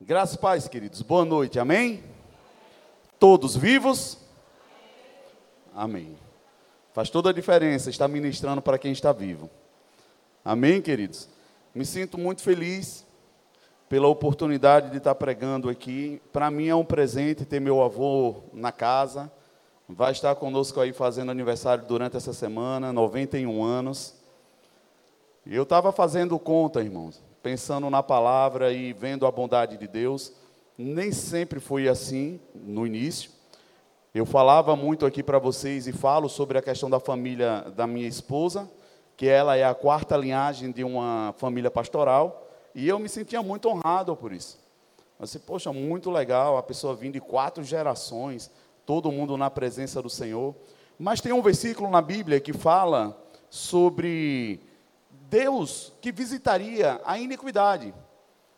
Graças e paz, queridos. Boa noite, amém? Todos vivos? Amém. Faz toda a diferença estar ministrando para quem está vivo. Amém, queridos? Me sinto muito feliz pela oportunidade de estar pregando aqui. Para mim é um presente ter meu avô na casa. Vai estar conosco aí fazendo aniversário durante essa semana, 91 anos. E eu estava fazendo conta, irmãos pensando na palavra e vendo a bondade de Deus. Nem sempre foi assim no início. Eu falava muito aqui para vocês e falo sobre a questão da família da minha esposa, que ela é a quarta linhagem de uma família pastoral, e eu me sentia muito honrado por isso. Disse, poxa, muito legal, a pessoa vindo de quatro gerações, todo mundo na presença do Senhor. Mas tem um versículo na Bíblia que fala sobre Deus que visitaria a iniquidade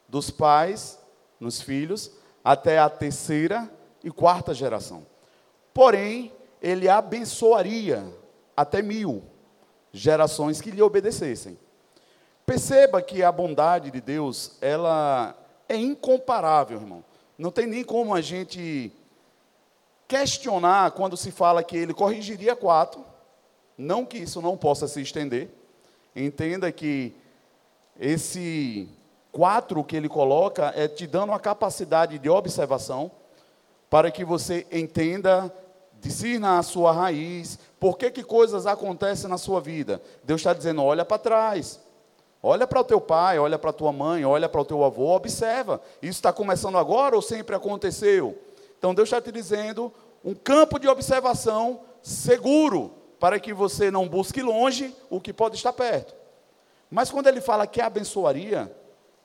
dos pais nos filhos até a terceira e quarta geração. Porém, ele abençoaria até mil gerações que lhe obedecessem. Perceba que a bondade de Deus, ela é incomparável, irmão. Não tem nem como a gente questionar quando se fala que ele corrigiria quatro, não que isso não possa se estender, Entenda que esse quatro que ele coloca é te dando uma capacidade de observação para que você entenda, discirna a sua raiz, por que, que coisas acontecem na sua vida. Deus está dizendo: olha para trás, olha para o teu pai, olha para a tua mãe, olha para o teu avô, observa. Isso está começando agora ou sempre aconteceu? Então Deus está te dizendo um campo de observação seguro para que você não busque longe o que pode estar perto. Mas quando ele fala que abençoaria,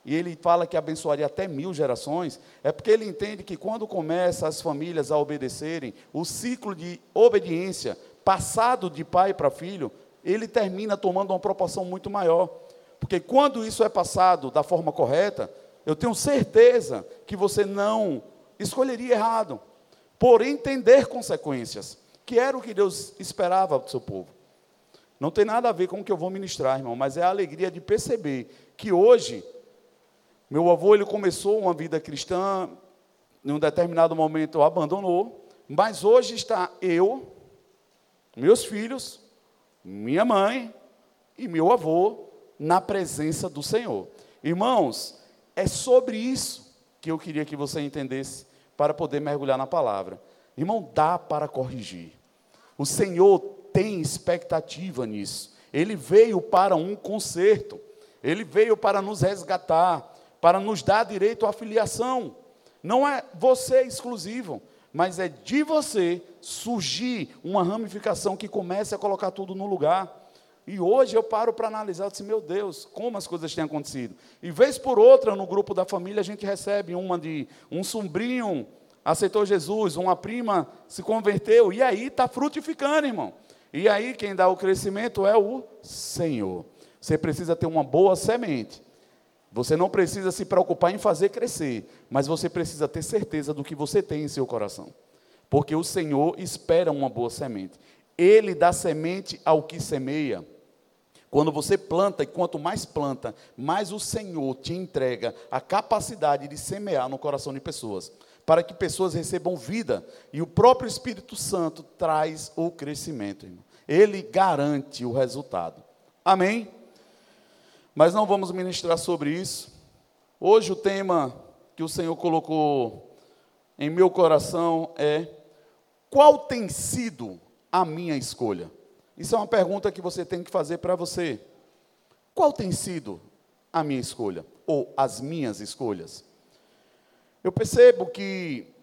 e ele fala que abençoaria até mil gerações, é porque ele entende que quando começa as famílias a obedecerem, o ciclo de obediência, passado de pai para filho, ele termina tomando uma proporção muito maior. Porque quando isso é passado da forma correta, eu tenho certeza que você não escolheria errado, por entender consequências que era o que Deus esperava do seu povo. Não tem nada a ver com o que eu vou ministrar, irmão, mas é a alegria de perceber que hoje, meu avô ele começou uma vida cristã, em um determinado momento abandonou, mas hoje está eu, meus filhos, minha mãe e meu avô na presença do Senhor. Irmãos, é sobre isso que eu queria que você entendesse para poder mergulhar na palavra. Irmão, dá para corrigir. O Senhor tem expectativa nisso. Ele veio para um conserto. Ele veio para nos resgatar, para nos dar direito à filiação. Não é você exclusivo, mas é de você surgir uma ramificação que comece a colocar tudo no lugar. E hoje eu paro para analisar, eu disse, meu Deus, como as coisas têm acontecido. E vez por outra, no grupo da família, a gente recebe uma de um sombrinho aceitou Jesus, uma prima se converteu, e aí está frutificando, irmão. E aí quem dá o crescimento é o Senhor. Você precisa ter uma boa semente. Você não precisa se preocupar em fazer crescer, mas você precisa ter certeza do que você tem em seu coração. Porque o Senhor espera uma boa semente. Ele dá semente ao que semeia. Quando você planta, e quanto mais planta, mais o Senhor te entrega a capacidade de semear no coração de pessoas para que pessoas recebam vida. E o próprio Espírito Santo traz o crescimento, irmão. Ele garante o resultado. Amém? Mas não vamos ministrar sobre isso. Hoje o tema que o Senhor colocou em meu coração é: qual tem sido a minha escolha? Isso é uma pergunta que você tem que fazer para você. Qual tem sido a minha escolha? Ou as minhas escolhas? Eu percebo que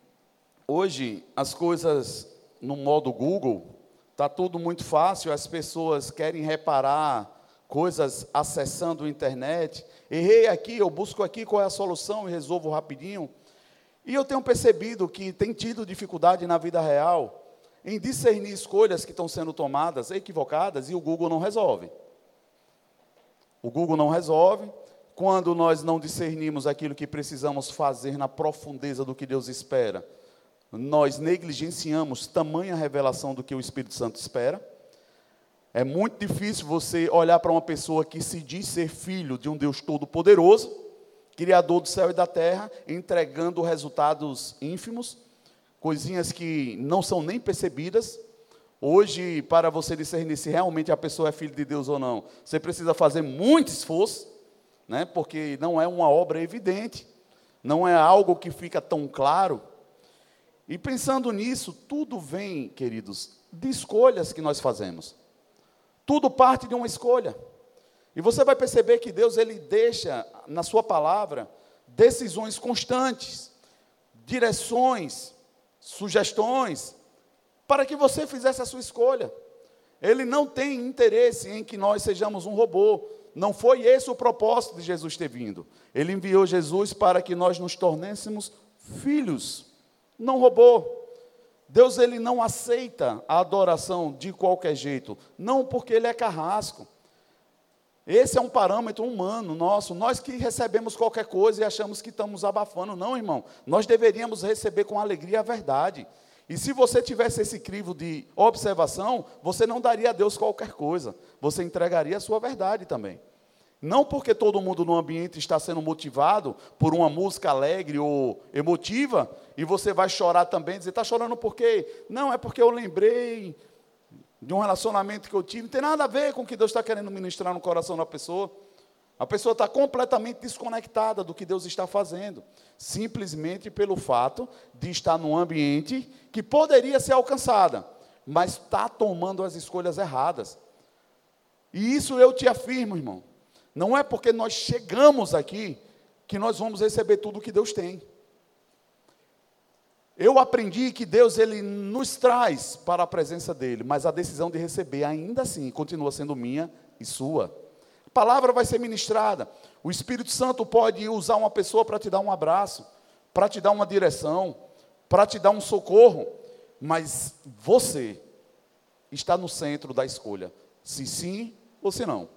hoje as coisas no modo Google está tudo muito fácil, as pessoas querem reparar coisas acessando a internet. Errei aqui, eu busco aqui qual é a solução e resolvo rapidinho. E eu tenho percebido que tem tido dificuldade na vida real em discernir escolhas que estão sendo tomadas equivocadas e o Google não resolve. O Google não resolve, quando nós não discernimos aquilo que precisamos fazer na profundeza do que Deus espera, nós negligenciamos tamanha revelação do que o Espírito Santo espera. É muito difícil você olhar para uma pessoa que se diz ser filho de um Deus todo-poderoso, Criador do céu e da terra, entregando resultados ínfimos, coisinhas que não são nem percebidas. Hoje, para você discernir se realmente a pessoa é filho de Deus ou não, você precisa fazer muito esforço, né? porque não é uma obra evidente, não é algo que fica tão claro. E pensando nisso, tudo vem, queridos, de escolhas que nós fazemos. Tudo parte de uma escolha. E você vai perceber que Deus ele deixa na sua palavra decisões constantes, direções, sugestões para que você fizesse a sua escolha. Ele não tem interesse em que nós sejamos um robô. Não foi esse o propósito de Jesus ter vindo. Ele enviou Jesus para que nós nos tornássemos filhos, não robô. Deus ele não aceita a adoração de qualquer jeito, não porque ele é carrasco. Esse é um parâmetro humano nosso. Nós que recebemos qualquer coisa e achamos que estamos abafando, não, irmão. Nós deveríamos receber com alegria a verdade. E se você tivesse esse crivo de observação, você não daria a Deus qualquer coisa. Você entregaria a sua verdade também. Não porque todo mundo no ambiente está sendo motivado por uma música alegre ou emotiva, e você vai chorar também, dizer, está chorando por quê? Não, é porque eu lembrei de um relacionamento que eu tive, não tem nada a ver com o que Deus está querendo ministrar no coração da pessoa. A pessoa está completamente desconectada do que Deus está fazendo, simplesmente pelo fato de estar num ambiente que poderia ser alcançada, mas está tomando as escolhas erradas. E isso eu te afirmo, irmão. Não é porque nós chegamos aqui que nós vamos receber tudo o que Deus tem. Eu aprendi que Deus ele nos traz para a presença dele, mas a decisão de receber ainda assim continua sendo minha e sua. Palavra vai ser ministrada. O Espírito Santo pode usar uma pessoa para te dar um abraço, para te dar uma direção, para te dar um socorro, mas você está no centro da escolha, se sim ou se não.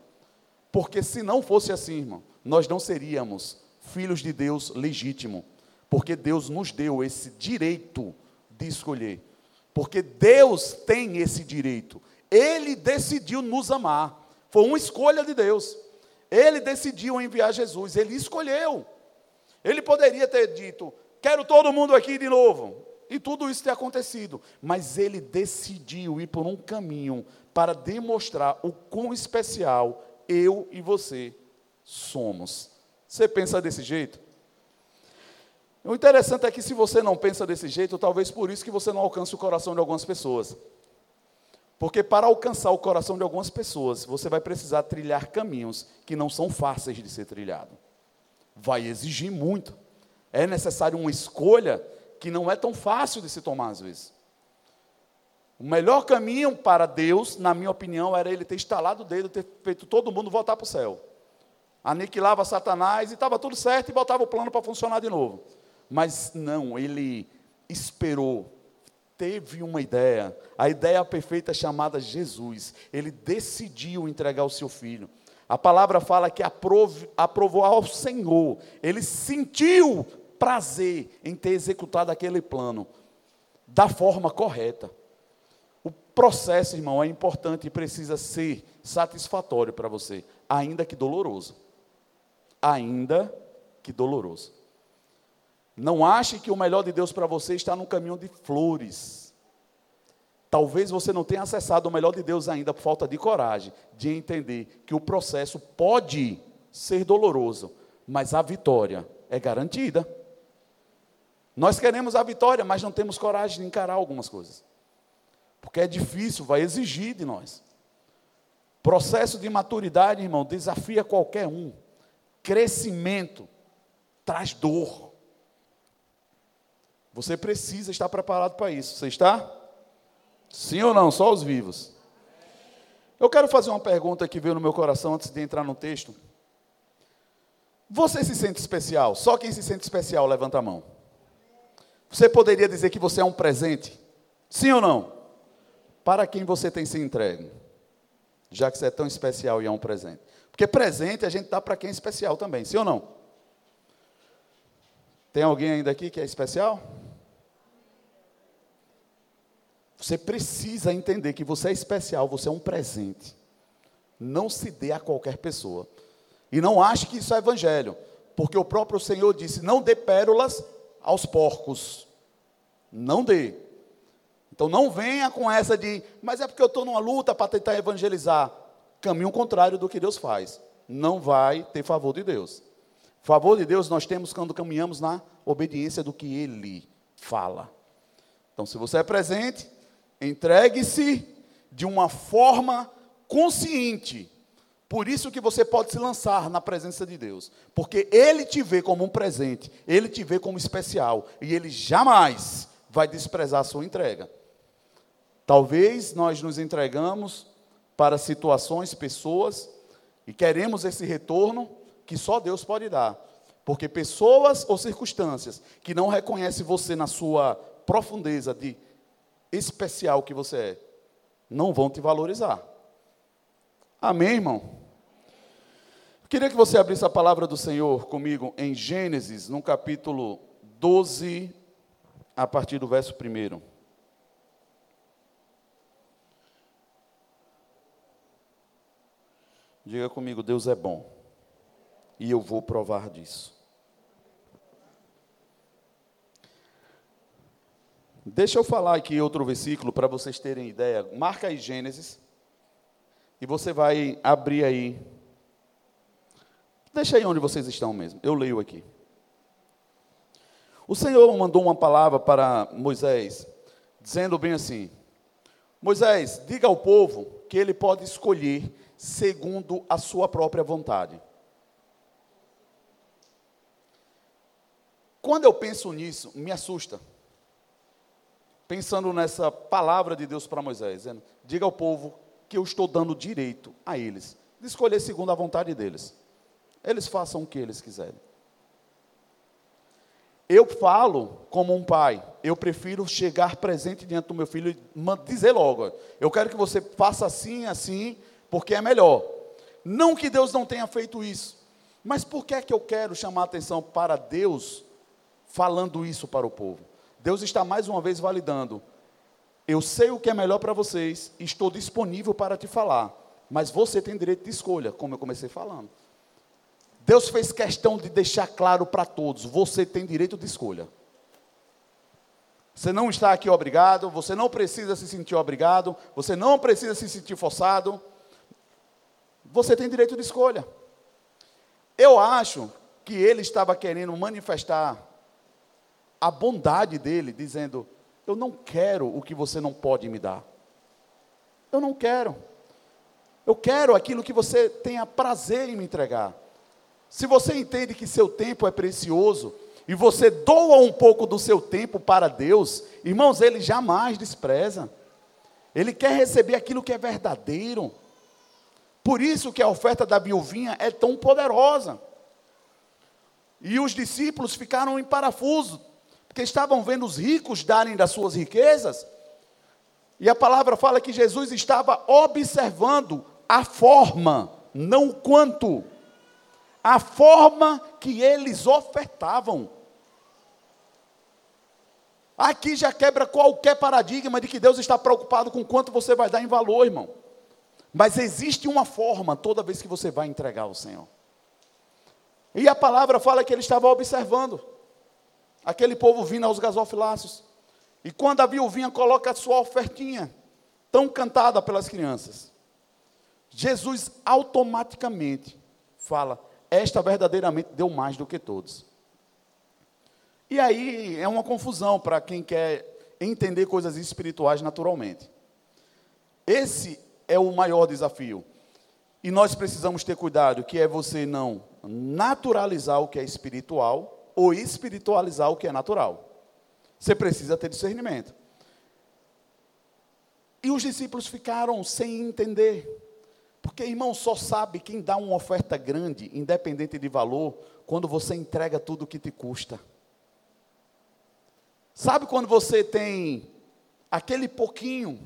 Porque se não fosse assim, irmão, nós não seríamos filhos de Deus legítimo porque Deus nos deu esse direito de escolher. Porque Deus tem esse direito. Ele decidiu nos amar. Foi uma escolha de Deus. Ele decidiu enviar Jesus. Ele escolheu. Ele poderia ter dito: Quero todo mundo aqui de novo. E tudo isso ter acontecido. Mas ele decidiu ir por um caminho para demonstrar o quão especial eu e você somos. Você pensa desse jeito? O interessante é que se você não pensa desse jeito, talvez por isso que você não alcance o coração de algumas pessoas. Porque para alcançar o coração de algumas pessoas, você vai precisar trilhar caminhos que não são fáceis de ser trilhado. Vai exigir muito. É necessário uma escolha que não é tão fácil de se tomar às vezes. O melhor caminho para Deus, na minha opinião, era ele ter instalado o dedo, ter feito todo mundo voltar para o céu. Aniquilava Satanás e estava tudo certo e botava o plano para funcionar de novo. Mas não, ele esperou, teve uma ideia, a ideia perfeita chamada Jesus. Ele decidiu entregar o seu filho. A palavra fala que aprovou ao Senhor. Ele sentiu prazer em ter executado aquele plano da forma correta. O processo, irmão, é importante e precisa ser satisfatório para você, ainda que doloroso. Ainda que doloroso. Não ache que o melhor de Deus para você está no caminho de flores. Talvez você não tenha acessado o melhor de Deus ainda por falta de coragem de entender que o processo pode ser doloroso, mas a vitória é garantida. Nós queremos a vitória, mas não temos coragem de encarar algumas coisas. Porque é difícil, vai exigir de nós. Processo de maturidade, irmão, desafia qualquer um. Crescimento traz dor. Você precisa estar preparado para isso. Você está? Sim ou não? Só os vivos. Eu quero fazer uma pergunta que veio no meu coração antes de entrar no texto. Você se sente especial? Só quem se sente especial, levanta a mão. Você poderia dizer que você é um presente? Sim ou não? Para quem você tem se entregue? Já que você é tão especial e é um presente. Porque presente a gente dá para quem é especial também, sim ou não? Tem alguém ainda aqui que é especial? Você precisa entender que você é especial, você é um presente. Não se dê a qualquer pessoa. E não ache que isso é evangelho. porque o próprio Senhor disse: não dê pérolas aos porcos. Não dê. Então não venha com essa de, mas é porque eu estou numa luta para tentar evangelizar. Caminho contrário do que Deus faz. Não vai ter favor de Deus. Favor de Deus nós temos quando caminhamos na obediência do que Ele fala. Então, se você é presente, entregue-se de uma forma consciente. Por isso que você pode se lançar na presença de Deus, porque Ele te vê como um presente, Ele te vê como especial, e Ele jamais vai desprezar a sua entrega. Talvez nós nos entregamos para situações, pessoas, e queremos esse retorno que só Deus pode dar. Porque pessoas ou circunstâncias que não reconhecem você na sua profundeza de especial que você é, não vão te valorizar. Amém, irmão? Eu queria que você abrisse a palavra do Senhor comigo em Gênesis, no capítulo 12, a partir do verso 1. Diga comigo, Deus é bom. E eu vou provar disso. Deixa eu falar aqui outro versículo para vocês terem ideia. Marca aí Gênesis. E você vai abrir aí. Deixa aí onde vocês estão mesmo. Eu leio aqui. O Senhor mandou uma palavra para Moisés, dizendo bem assim: Moisés, diga ao povo que ele pode escolher segundo a sua própria vontade. Quando eu penso nisso, me assusta pensando nessa palavra de Deus para Moisés, dizendo: diga ao povo que eu estou dando direito a eles de escolher segundo a vontade deles. Eles façam o que eles quiserem. Eu falo como um pai, eu prefiro chegar presente diante do meu filho e dizer logo: eu quero que você faça assim, assim, porque é melhor. Não que Deus não tenha feito isso, mas por que é que eu quero chamar a atenção para Deus falando isso para o povo? Deus está mais uma vez validando. Eu sei o que é melhor para vocês, estou disponível para te falar, mas você tem direito de escolha, como eu comecei falando. Deus fez questão de deixar claro para todos: você tem direito de escolha. Você não está aqui obrigado, você não precisa se sentir obrigado, você não precisa se sentir forçado. Você tem direito de escolha. Eu acho que ele estava querendo manifestar a bondade dele, dizendo: Eu não quero o que você não pode me dar. Eu não quero. Eu quero aquilo que você tenha prazer em me entregar. Se você entende que seu tempo é precioso e você doa um pouco do seu tempo para Deus, irmãos, ele jamais despreza. Ele quer receber aquilo que é verdadeiro. Por isso que a oferta da viuvinha é tão poderosa. E os discípulos ficaram em parafuso, porque estavam vendo os ricos darem das suas riquezas, e a palavra fala que Jesus estava observando a forma, não o quanto, a forma que eles ofertavam. Aqui já quebra qualquer paradigma de que Deus está preocupado com quanto você vai dar em valor, irmão. Mas existe uma forma toda vez que você vai entregar ao Senhor. E a palavra fala que ele estava observando aquele povo vindo aos gasofilácios. E quando a viuvinha coloca a sua ofertinha, tão cantada pelas crianças, Jesus automaticamente fala: Esta verdadeiramente deu mais do que todos. E aí é uma confusão para quem quer entender coisas espirituais naturalmente. Esse é o maior desafio. E nós precisamos ter cuidado, que é você não naturalizar o que é espiritual ou espiritualizar o que é natural. Você precisa ter discernimento. E os discípulos ficaram sem entender. Porque, irmão, só sabe quem dá uma oferta grande, independente de valor, quando você entrega tudo o que te custa. Sabe quando você tem aquele pouquinho,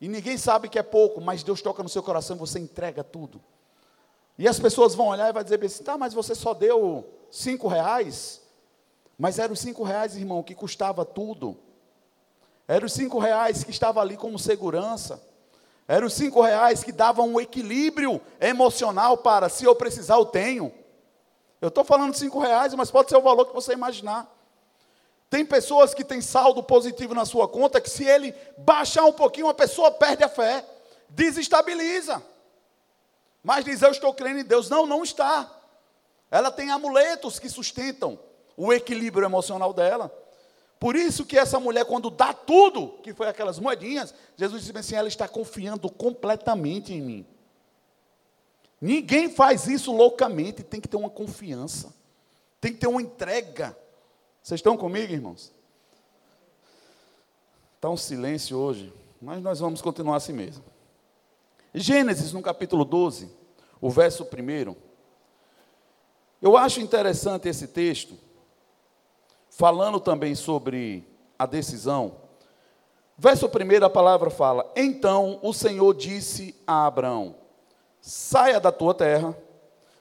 e ninguém sabe que é pouco, mas Deus toca no seu coração e você entrega tudo. E as pessoas vão olhar e vai dizer assim, tá, mas você só deu cinco reais, mas eram cinco reais, irmão, que custava tudo. Eram cinco reais que estava ali como segurança. Eram cinco reais que davam um equilíbrio emocional para, se eu precisar, eu tenho. Eu estou falando cinco reais, mas pode ser o valor que você imaginar. Tem pessoas que têm saldo positivo na sua conta que se ele baixar um pouquinho, a pessoa perde a fé, desestabiliza. Mas diz, eu estou crendo em Deus. Não, não está. Ela tem amuletos que sustentam o equilíbrio emocional dela. Por isso que essa mulher, quando dá tudo, que foi aquelas moedinhas, Jesus disse assim: ela está confiando completamente em mim. Ninguém faz isso loucamente, tem que ter uma confiança, tem que ter uma entrega. Vocês estão comigo, irmãos? Está um silêncio hoje, mas nós vamos continuar assim mesmo. Gênesis, no capítulo 12, o verso 1. Eu acho interessante esse texto, falando também sobre a decisão. Verso 1, a palavra fala: Então o Senhor disse a Abraão: Saia da tua terra,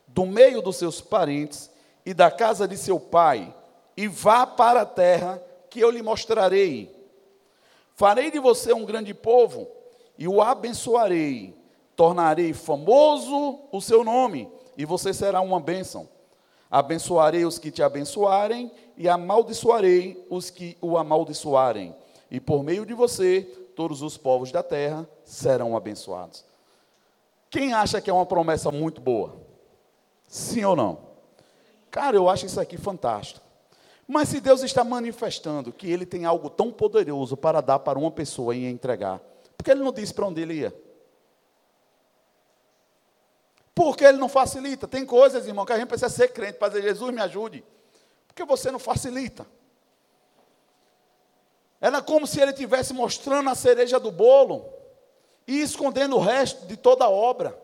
do meio dos seus parentes e da casa de seu pai, e vá para a terra que eu lhe mostrarei. Farei de você um grande povo e o abençoarei. Tornarei famoso o seu nome, e você será uma bênção. Abençoarei os que te abençoarem e amaldiçoarei os que o amaldiçoarem. E por meio de você, todos os povos da terra serão abençoados. Quem acha que é uma promessa muito boa? Sim ou não? Cara, eu acho isso aqui fantástico. Mas se Deus está manifestando que Ele tem algo tão poderoso para dar para uma pessoa e entregar, por que Ele não disse para onde Ele ia? Por que Ele não facilita? Tem coisas, irmão, que a gente precisa ser crente para dizer, Jesus me ajude. Por que você não facilita? Era como se Ele estivesse mostrando a cereja do bolo e escondendo o resto de toda a obra.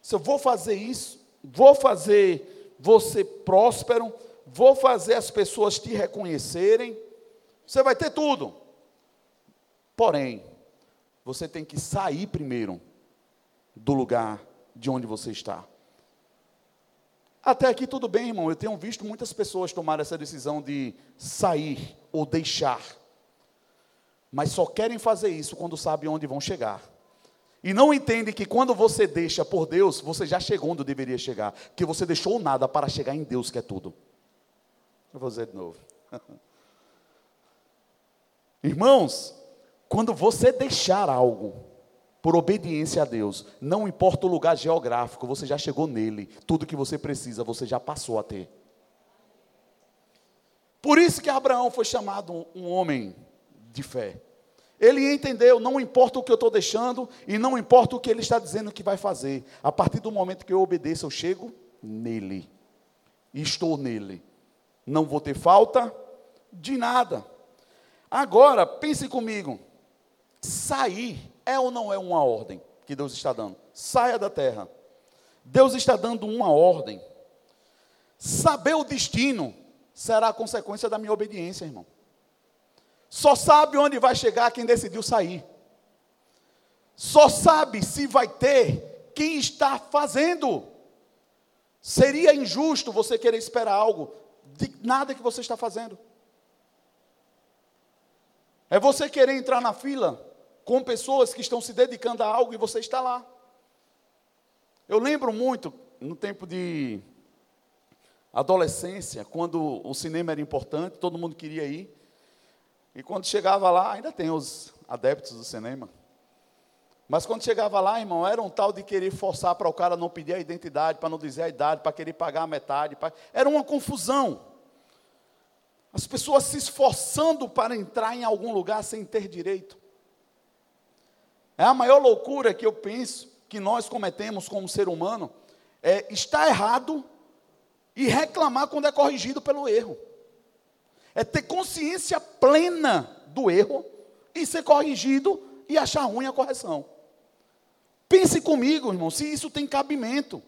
Se eu vou fazer isso, vou fazer você próspero, vou fazer as pessoas te reconhecerem, você vai ter tudo. Porém, você tem que sair primeiro do lugar de onde você está. Até aqui tudo bem, irmão. Eu tenho visto muitas pessoas tomar essa decisão de sair ou deixar. Mas só querem fazer isso quando sabem onde vão chegar. E não entendem que quando você deixa por Deus, você já chegou onde deveria chegar. Que você deixou nada para chegar em Deus, que é tudo. Eu vou dizer de novo. Irmãos, quando você deixar algo por obediência a Deus, não importa o lugar geográfico, você já chegou nele. Tudo que você precisa, você já passou a ter. Por isso que Abraão foi chamado um homem de fé. Ele entendeu, não importa o que eu estou deixando e não importa o que ele está dizendo que vai fazer. A partir do momento que eu obedeço, eu chego nele. Estou nele não vou ter falta de nada. Agora, pense comigo: sair é ou não é uma ordem que Deus está dando? Saia da terra. Deus está dando uma ordem. Saber o destino será a consequência da minha obediência, irmão. Só sabe onde vai chegar quem decidiu sair. Só sabe se vai ter quem está fazendo. Seria injusto você querer esperar algo de nada que você está fazendo. É você querer entrar na fila com pessoas que estão se dedicando a algo e você está lá. Eu lembro muito, no tempo de adolescência, quando o cinema era importante, todo mundo queria ir. E quando chegava lá, ainda tem os adeptos do cinema. Mas quando chegava lá, irmão, era um tal de querer forçar para o cara não pedir a identidade, para não dizer a idade, para querer pagar a metade. Era uma confusão. As pessoas se esforçando para entrar em algum lugar sem ter direito. É a maior loucura que eu penso que nós cometemos como ser humano, é estar errado e reclamar quando é corrigido pelo erro. É ter consciência plena do erro e ser corrigido e achar ruim a correção. Pense comigo, irmão, se isso tem cabimento.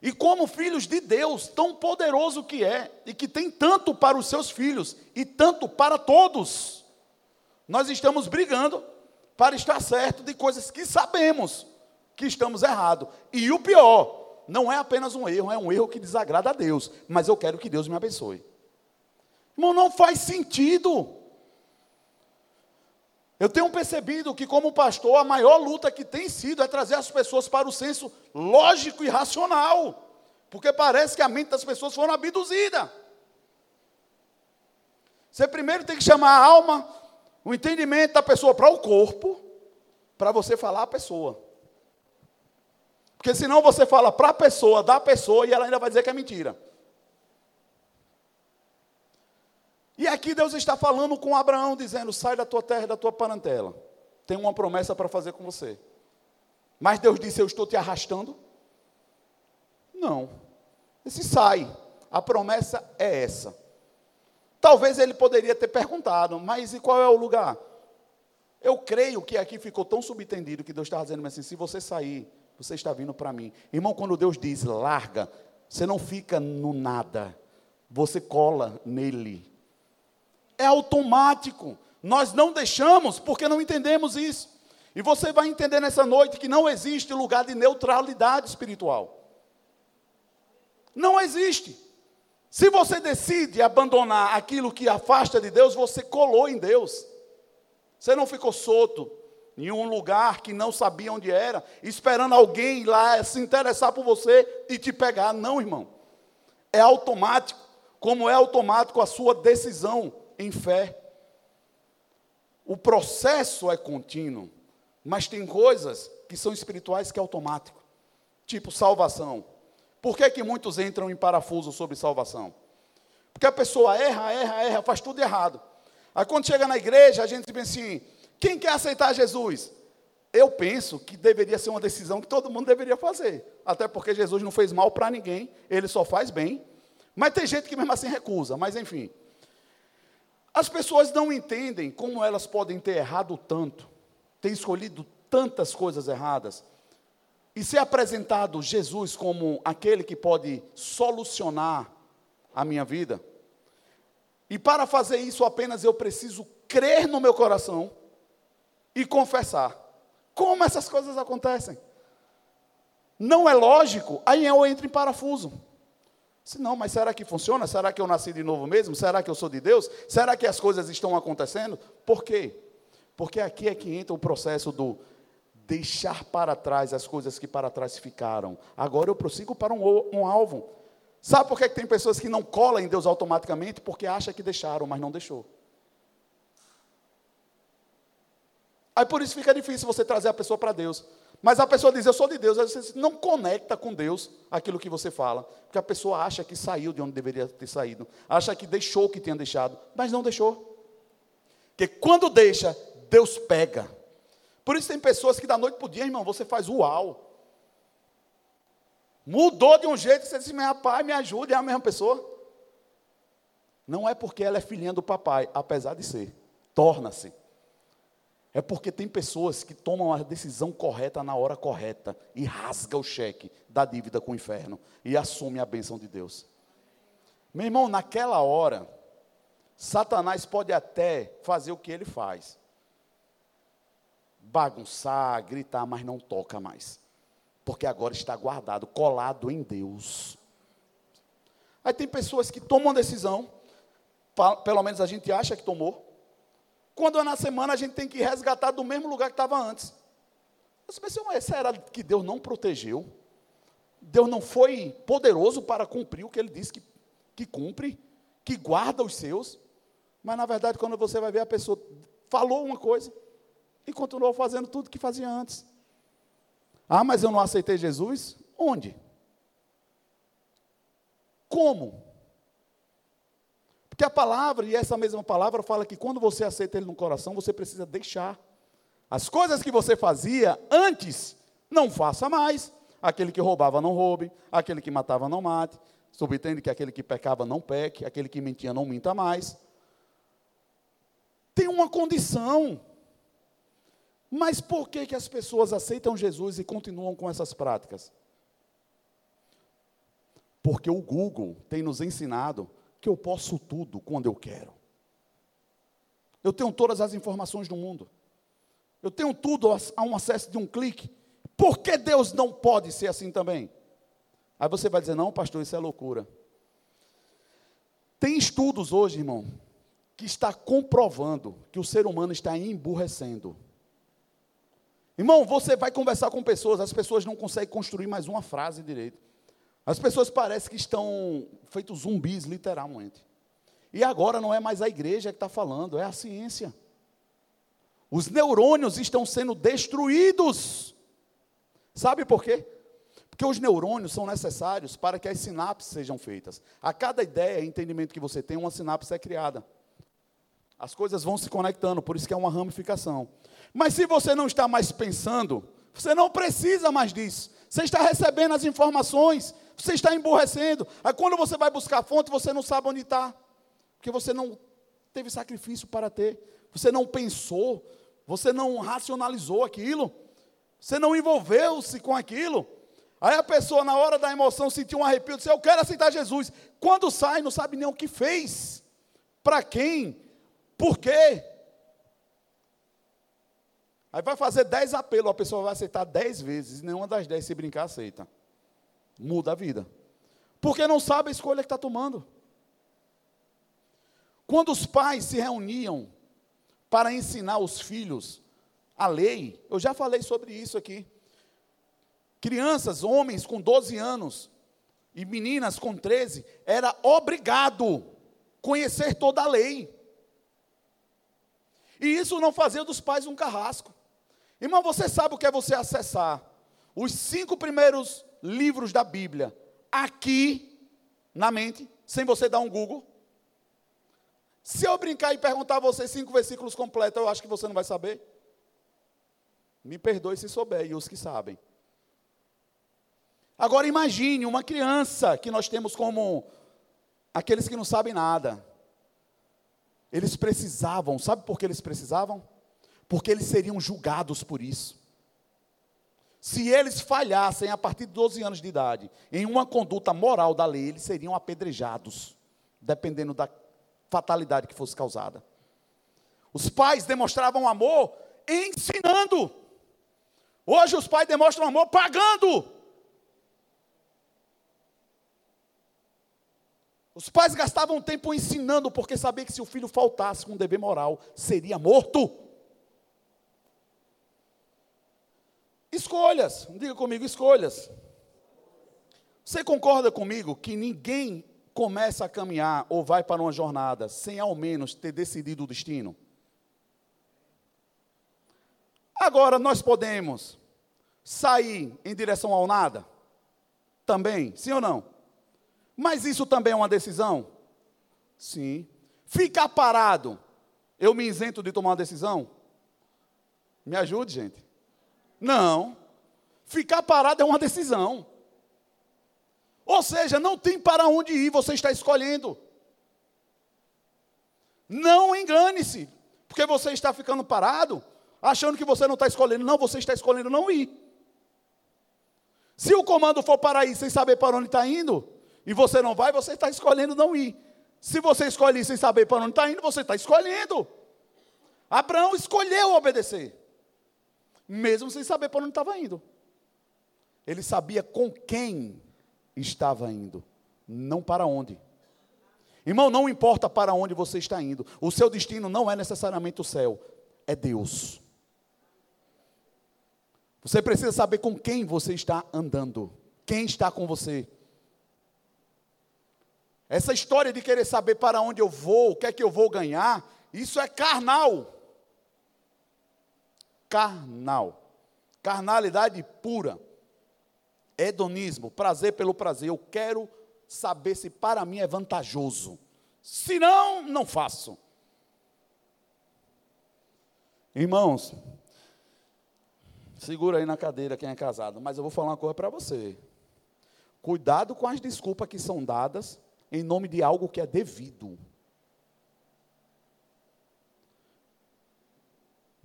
E como filhos de Deus, tão poderoso que é, e que tem tanto para os seus filhos e tanto para todos, nós estamos brigando para estar certo de coisas que sabemos que estamos errados. E o pior, não é apenas um erro, é um erro que desagrada a Deus, mas eu quero que Deus me abençoe. Irmão, não faz sentido. Eu tenho percebido que, como pastor, a maior luta que tem sido é trazer as pessoas para o senso lógico e racional. Porque parece que a mente das pessoas foram abduzida. Você primeiro tem que chamar a alma, o entendimento da pessoa para o corpo, para você falar a pessoa. Porque senão você fala para a pessoa, da pessoa, e ela ainda vai dizer que é mentira. E aqui Deus está falando com Abraão, dizendo: sai da tua terra e da tua parentela. Tem uma promessa para fazer com você. Mas Deus disse: Eu estou te arrastando? Não. Esse sai. A promessa é essa. Talvez ele poderia ter perguntado, mas e qual é o lugar? Eu creio que aqui ficou tão subentendido que Deus estava dizendo assim: se você sair, você está vindo para mim. Irmão, quando Deus diz larga, você não fica no nada, você cola nele. É automático. Nós não deixamos porque não entendemos isso. E você vai entender nessa noite que não existe lugar de neutralidade espiritual. Não existe. Se você decide abandonar aquilo que afasta de Deus, você colou em Deus. Você não ficou solto em um lugar que não sabia onde era, esperando alguém lá se interessar por você e te pegar. Não, irmão. É automático, como é automático a sua decisão em fé. O processo é contínuo. Mas tem coisas que são espirituais que é automático. Tipo salvação. Por que, que muitos entram em parafuso sobre salvação? Porque a pessoa erra, erra, erra, faz tudo errado. Aí quando chega na igreja, a gente pensa assim: quem quer aceitar Jesus? Eu penso que deveria ser uma decisão que todo mundo deveria fazer. Até porque Jesus não fez mal para ninguém, ele só faz bem. Mas tem gente que mesmo assim recusa, mas enfim. As pessoas não entendem como elas podem ter errado tanto tem escolhido tantas coisas erradas, e ser apresentado Jesus como aquele que pode solucionar a minha vida, e para fazer isso apenas eu preciso crer no meu coração e confessar. Como essas coisas acontecem? Não é lógico, aí eu entro em parafuso. Se não, mas será que funciona? Será que eu nasci de novo mesmo? Será que eu sou de Deus? Será que as coisas estão acontecendo? Por quê? Porque aqui é que entra o processo do deixar para trás as coisas que para trás ficaram. Agora eu prossigo para um, um alvo. Sabe por que, que tem pessoas que não colam em Deus automaticamente? Porque acha que deixaram, mas não deixou. Aí por isso fica difícil você trazer a pessoa para Deus. Mas a pessoa diz, eu sou de Deus, aí você não conecta com Deus aquilo que você fala. Porque a pessoa acha que saiu de onde deveria ter saído. Acha que deixou o que tinha deixado, mas não deixou. Porque quando deixa, Deus pega. Por isso tem pessoas que da noite para o dia, irmão, você faz uau. Mudou de um jeito que você diz, meu pai, me ajude, é a mesma pessoa. Não é porque ela é filhinha do papai, apesar de ser. Torna-se. É porque tem pessoas que tomam a decisão correta na hora correta e rasga o cheque da dívida com o inferno e assume a bênção de Deus. Meu irmão, naquela hora, Satanás pode até fazer o que ele faz bagunçar, gritar, mas não toca mais. Porque agora está guardado, colado em Deus. Aí tem pessoas que tomam uma decisão, pelo menos a gente acha que tomou. Quando é na semana, a gente tem que resgatar do mesmo lugar que estava antes. Mas será que Deus não protegeu? Deus não foi poderoso para cumprir o que ele disse que, que cumpre, que guarda os seus? Mas na verdade, quando você vai ver a pessoa falou uma coisa, e continuou fazendo tudo que fazia antes. Ah, mas eu não aceitei Jesus? Onde? Como? Porque a palavra, e essa mesma palavra, fala que quando você aceita Ele no coração, você precisa deixar. As coisas que você fazia antes, não faça mais. Aquele que roubava, não roube. Aquele que matava, não mate. Subentende que aquele que pecava, não peque. Aquele que mentia, não minta mais. Tem uma condição. Mas por que, que as pessoas aceitam Jesus e continuam com essas práticas? Porque o Google tem nos ensinado que eu posso tudo quando eu quero. Eu tenho todas as informações do mundo. Eu tenho tudo a um acesso de um clique. Por que Deus não pode ser assim também? Aí você vai dizer: não, pastor, isso é loucura. Tem estudos hoje, irmão, que está comprovando que o ser humano está emburrecendo. Irmão, você vai conversar com pessoas, as pessoas não conseguem construir mais uma frase direito. As pessoas parecem que estão feitos zumbis, literalmente. E agora não é mais a igreja que está falando, é a ciência. Os neurônios estão sendo destruídos. Sabe por quê? Porque os neurônios são necessários para que as sinapses sejam feitas. A cada ideia e entendimento que você tem, uma sinapse é criada. As coisas vão se conectando, por isso que é uma ramificação. Mas se você não está mais pensando, você não precisa mais disso. Você está recebendo as informações, você está emborrecendo. Aí quando você vai buscar a fonte, você não sabe onde está. Porque você não teve sacrifício para ter. Você não pensou, você não racionalizou aquilo. Você não envolveu-se com aquilo. Aí a pessoa, na hora da emoção, sentiu um arrepio, disse: Eu quero aceitar Jesus. Quando sai, não sabe nem o que fez, para quem, por quê. Aí vai fazer dez apelos, a pessoa vai aceitar dez vezes, e nenhuma das dez, se brincar, aceita. Muda a vida. Porque não sabe a escolha que está tomando. Quando os pais se reuniam para ensinar os filhos a lei, eu já falei sobre isso aqui. Crianças, homens com 12 anos e meninas com 13, era obrigado conhecer toda a lei. E isso não fazia dos pais um carrasco. Irmão, você sabe o que é você acessar os cinco primeiros livros da Bíblia aqui na mente, sem você dar um Google? Se eu brincar e perguntar a você cinco versículos completos, eu acho que você não vai saber. Me perdoe se souber, e os que sabem. Agora imagine uma criança que nós temos como aqueles que não sabem nada. Eles precisavam, sabe por que eles precisavam? Porque eles seriam julgados por isso. Se eles falhassem a partir de 12 anos de idade em uma conduta moral da lei, eles seriam apedrejados, dependendo da fatalidade que fosse causada. Os pais demonstravam amor ensinando. Hoje os pais demonstram amor pagando. Os pais gastavam tempo ensinando, porque sabia que se o filho faltasse com um dever moral, seria morto. Escolhas, diga comigo, escolhas. Você concorda comigo que ninguém começa a caminhar ou vai para uma jornada sem ao menos ter decidido o destino? Agora nós podemos sair em direção ao nada? Também, sim ou não? Mas isso também é uma decisão? Sim. Ficar parado, eu me isento de tomar uma decisão? Me ajude, gente. Não. Ficar parado é uma decisão. Ou seja, não tem para onde ir, você está escolhendo. Não engane-se, porque você está ficando parado, achando que você não está escolhendo. Não, você está escolhendo não ir. Se o comando for para ir sem saber para onde está indo, e você não vai, você está escolhendo não ir. Se você escolhe sem saber para onde está indo, você está escolhendo. Abraão escolheu obedecer, mesmo sem saber para onde estava indo. Ele sabia com quem estava indo, não para onde. Irmão, não importa para onde você está indo, o seu destino não é necessariamente o céu, é Deus. Você precisa saber com quem você está andando, quem está com você. Essa história de querer saber para onde eu vou, o que é que eu vou ganhar, isso é carnal. Carnal. Carnalidade pura. Hedonismo, prazer pelo prazer. Eu quero saber se para mim é vantajoso. Se não, não faço. Irmãos, segura aí na cadeira quem é casado, mas eu vou falar uma coisa para você. Cuidado com as desculpas que são dadas em nome de algo que é devido.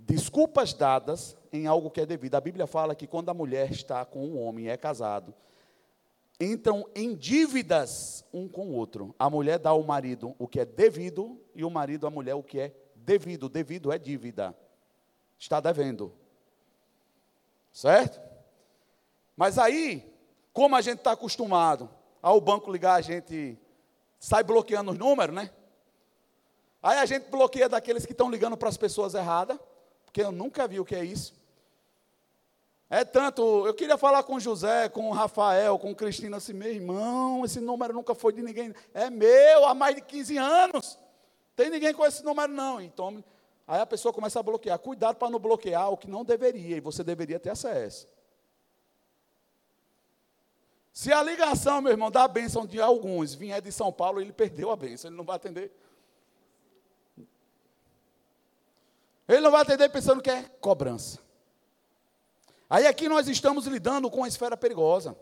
Desculpas dadas em algo que é devido. A Bíblia fala que quando a mulher está com um homem e é casado, entram em dívidas um com o outro. A mulher dá ao marido o que é devido e o marido à mulher o que é devido. Devido é dívida. Está devendo. Certo? Mas aí, como a gente está acostumado ao banco ligar a gente sai bloqueando os números, né? Aí a gente bloqueia daqueles que estão ligando para as pessoas erradas, porque eu nunca vi o que é isso. É tanto, eu queria falar com José, com Rafael, com Cristina, assim, meu irmão, esse número nunca foi de ninguém. É meu há mais de 15 anos. Tem ninguém com esse número, não. Então, aí a pessoa começa a bloquear. Cuidado para não bloquear o que não deveria, e você deveria ter acesso. Se a ligação, meu irmão, da bênção de alguns vier de São Paulo, ele perdeu a bênção, ele não vai atender. Ele não vai atender pensando que é cobrança. Aí aqui nós estamos lidando com a esfera perigosa,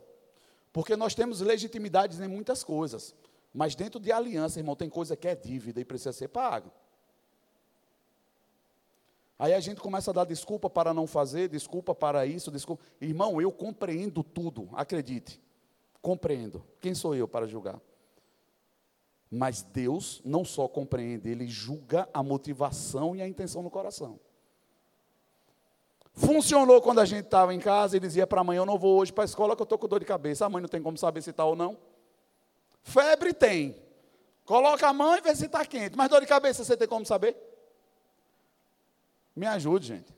porque nós temos legitimidades em muitas coisas, mas dentro de aliança, irmão, tem coisa que é dívida e precisa ser paga. Aí a gente começa a dar desculpa para não fazer, desculpa para isso, desculpa. Irmão, eu compreendo tudo, acredite. Compreendo. Quem sou eu para julgar? Mas Deus não só compreende, ele julga a motivação e a intenção no coração. Funcionou quando a gente estava em casa e dizia para a mãe: Eu não vou hoje para a escola que eu estou com dor de cabeça. A mãe não tem como saber se está ou não. Febre tem. Coloca a mão e vê se está quente. Mas dor de cabeça você tem como saber? Me ajude, gente.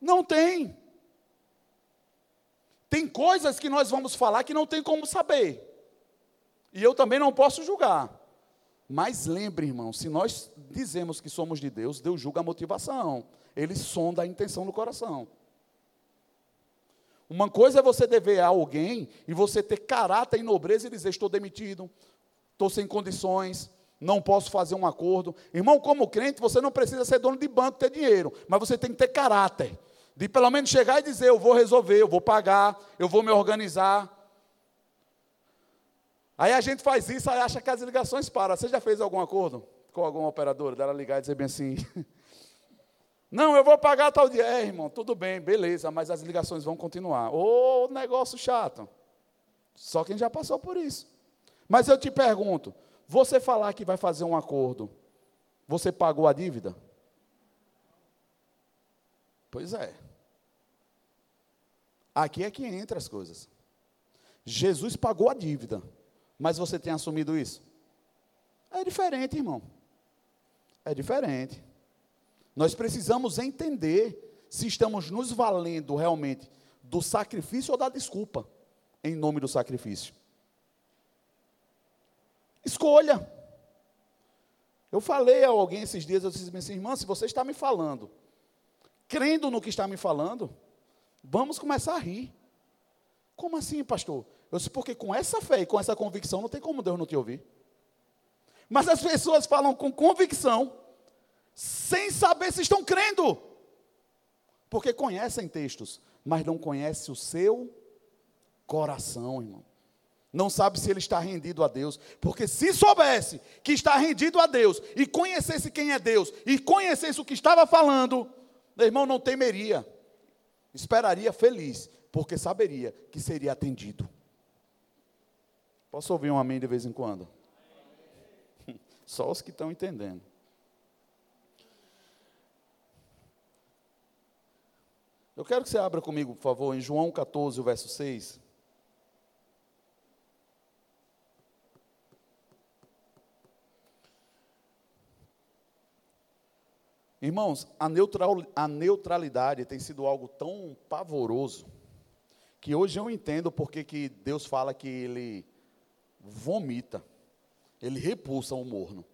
Não tem. Tem coisas que nós vamos falar que não tem como saber. E eu também não posso julgar. Mas lembre, irmão, se nós dizemos que somos de Deus, Deus julga a motivação ele sonda a intenção do coração. Uma coisa é você dever a alguém e você ter caráter e nobreza e dizer: estou demitido, estou sem condições, não posso fazer um acordo. Irmão, como crente, você não precisa ser dono de banco, ter dinheiro, mas você tem que ter caráter. De pelo menos chegar e dizer: eu vou resolver, eu vou pagar, eu vou me organizar. Aí a gente faz isso, aí acha que as ligações param. Você já fez algum acordo com alguma operadora? Dela ligar e dizer bem assim: Não, eu vou pagar tal dia. É, irmão, tudo bem, beleza, mas as ligações vão continuar. Ô, negócio chato. Só quem já passou por isso. Mas eu te pergunto: você falar que vai fazer um acordo, você pagou a dívida? Pois é. Aqui é que entra as coisas. Jesus pagou a dívida, mas você tem assumido isso? É diferente, irmão. É diferente. Nós precisamos entender se estamos nos valendo realmente do sacrifício ou da desculpa, em nome do sacrifício. Escolha. Eu falei a alguém esses dias, eu disse assim, irmã, se você está me falando, crendo no que está me falando, vamos começar a rir. Como assim, pastor? Eu disse, porque com essa fé e com essa convicção não tem como Deus não te ouvir. Mas as pessoas falam com convicção, sem saber se estão crendo. Porque conhecem textos, mas não conhece o seu coração, irmão. Não sabe se ele está rendido a Deus, porque se soubesse que está rendido a Deus e conhecesse quem é Deus e conhecesse o que estava falando, meu irmão não temeria. Esperaria feliz, porque saberia que seria atendido. Posso ouvir um amém de vez em quando? Só os que estão entendendo. Eu quero que você abra comigo, por favor, em João 14, o verso 6. Irmãos, a, neutral, a neutralidade tem sido algo tão pavoroso que hoje eu entendo porque que Deus fala que ele vomita, ele repulsa o morno.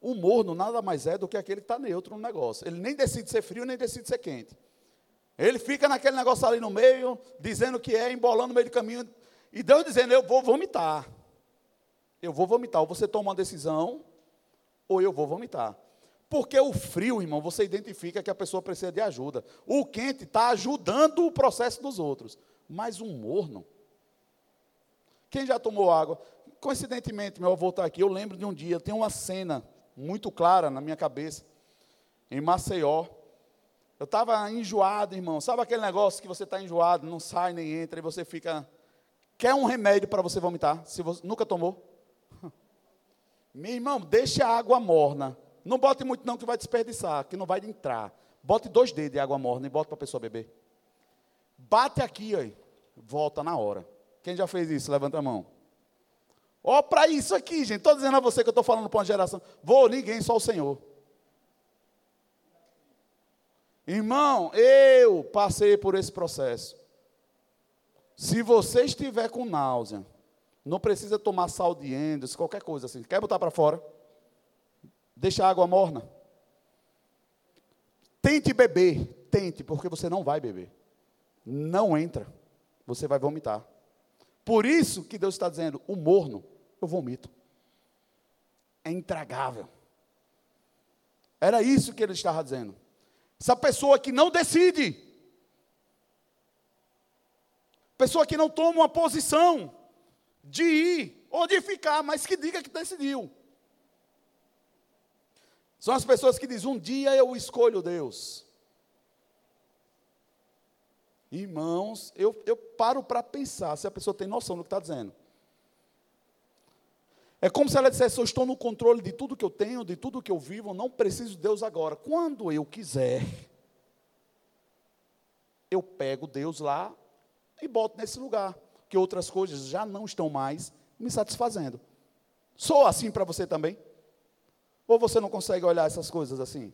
O morno nada mais é do que aquele que está neutro no negócio. Ele nem decide ser frio, nem decide ser quente. Ele fica naquele negócio ali no meio, dizendo que é, embolando no meio do caminho. E Deus dizendo: Eu vou vomitar. Eu vou vomitar. Ou você toma uma decisão, ou eu vou vomitar. Porque o frio, irmão, você identifica que a pessoa precisa de ajuda. O quente está ajudando o processo dos outros. Mas um morno. Quem já tomou água? Coincidentemente, meu avô está aqui. Eu lembro de um dia, tem uma cena muito clara na minha cabeça, em Maceió. Eu estava enjoado, irmão. Sabe aquele negócio que você está enjoado, não sai nem entra, e você fica. Quer um remédio para você vomitar? Se você nunca tomou? Meu irmão, deixe a água morna. Não bote muito, não, que vai desperdiçar, que não vai entrar. Bote dois dedos de água morna e bota para a pessoa beber. Bate aqui, aí. volta na hora. Quem já fez isso? Levanta a mão. Ó, para isso aqui, gente. Estou dizendo a você que eu estou falando para uma geração. Vou ninguém, só o Senhor. Irmão, eu passei por esse processo. Se você estiver com náusea, não precisa tomar sal de endos, qualquer coisa assim. Quer botar para fora? Deixa a água morna. Tente beber, tente, porque você não vai beber. Não entra. Você vai vomitar. Por isso que Deus está dizendo: o morno, eu vomito. É intragável. Era isso que ele estava dizendo. Essa pessoa que não decide, pessoa que não toma uma posição de ir ou de ficar, mas que diga que decidiu. São as pessoas que dizem: um dia eu escolho Deus. Irmãos, eu, eu paro para pensar se a pessoa tem noção do que está dizendo. É como se ela dissesse: Eu estou no controle de tudo que eu tenho, de tudo que eu vivo, não preciso de Deus agora. Quando eu quiser, eu pego Deus lá e boto nesse lugar, que outras coisas já não estão mais me satisfazendo. Sou assim para você também? Ou você não consegue olhar essas coisas assim?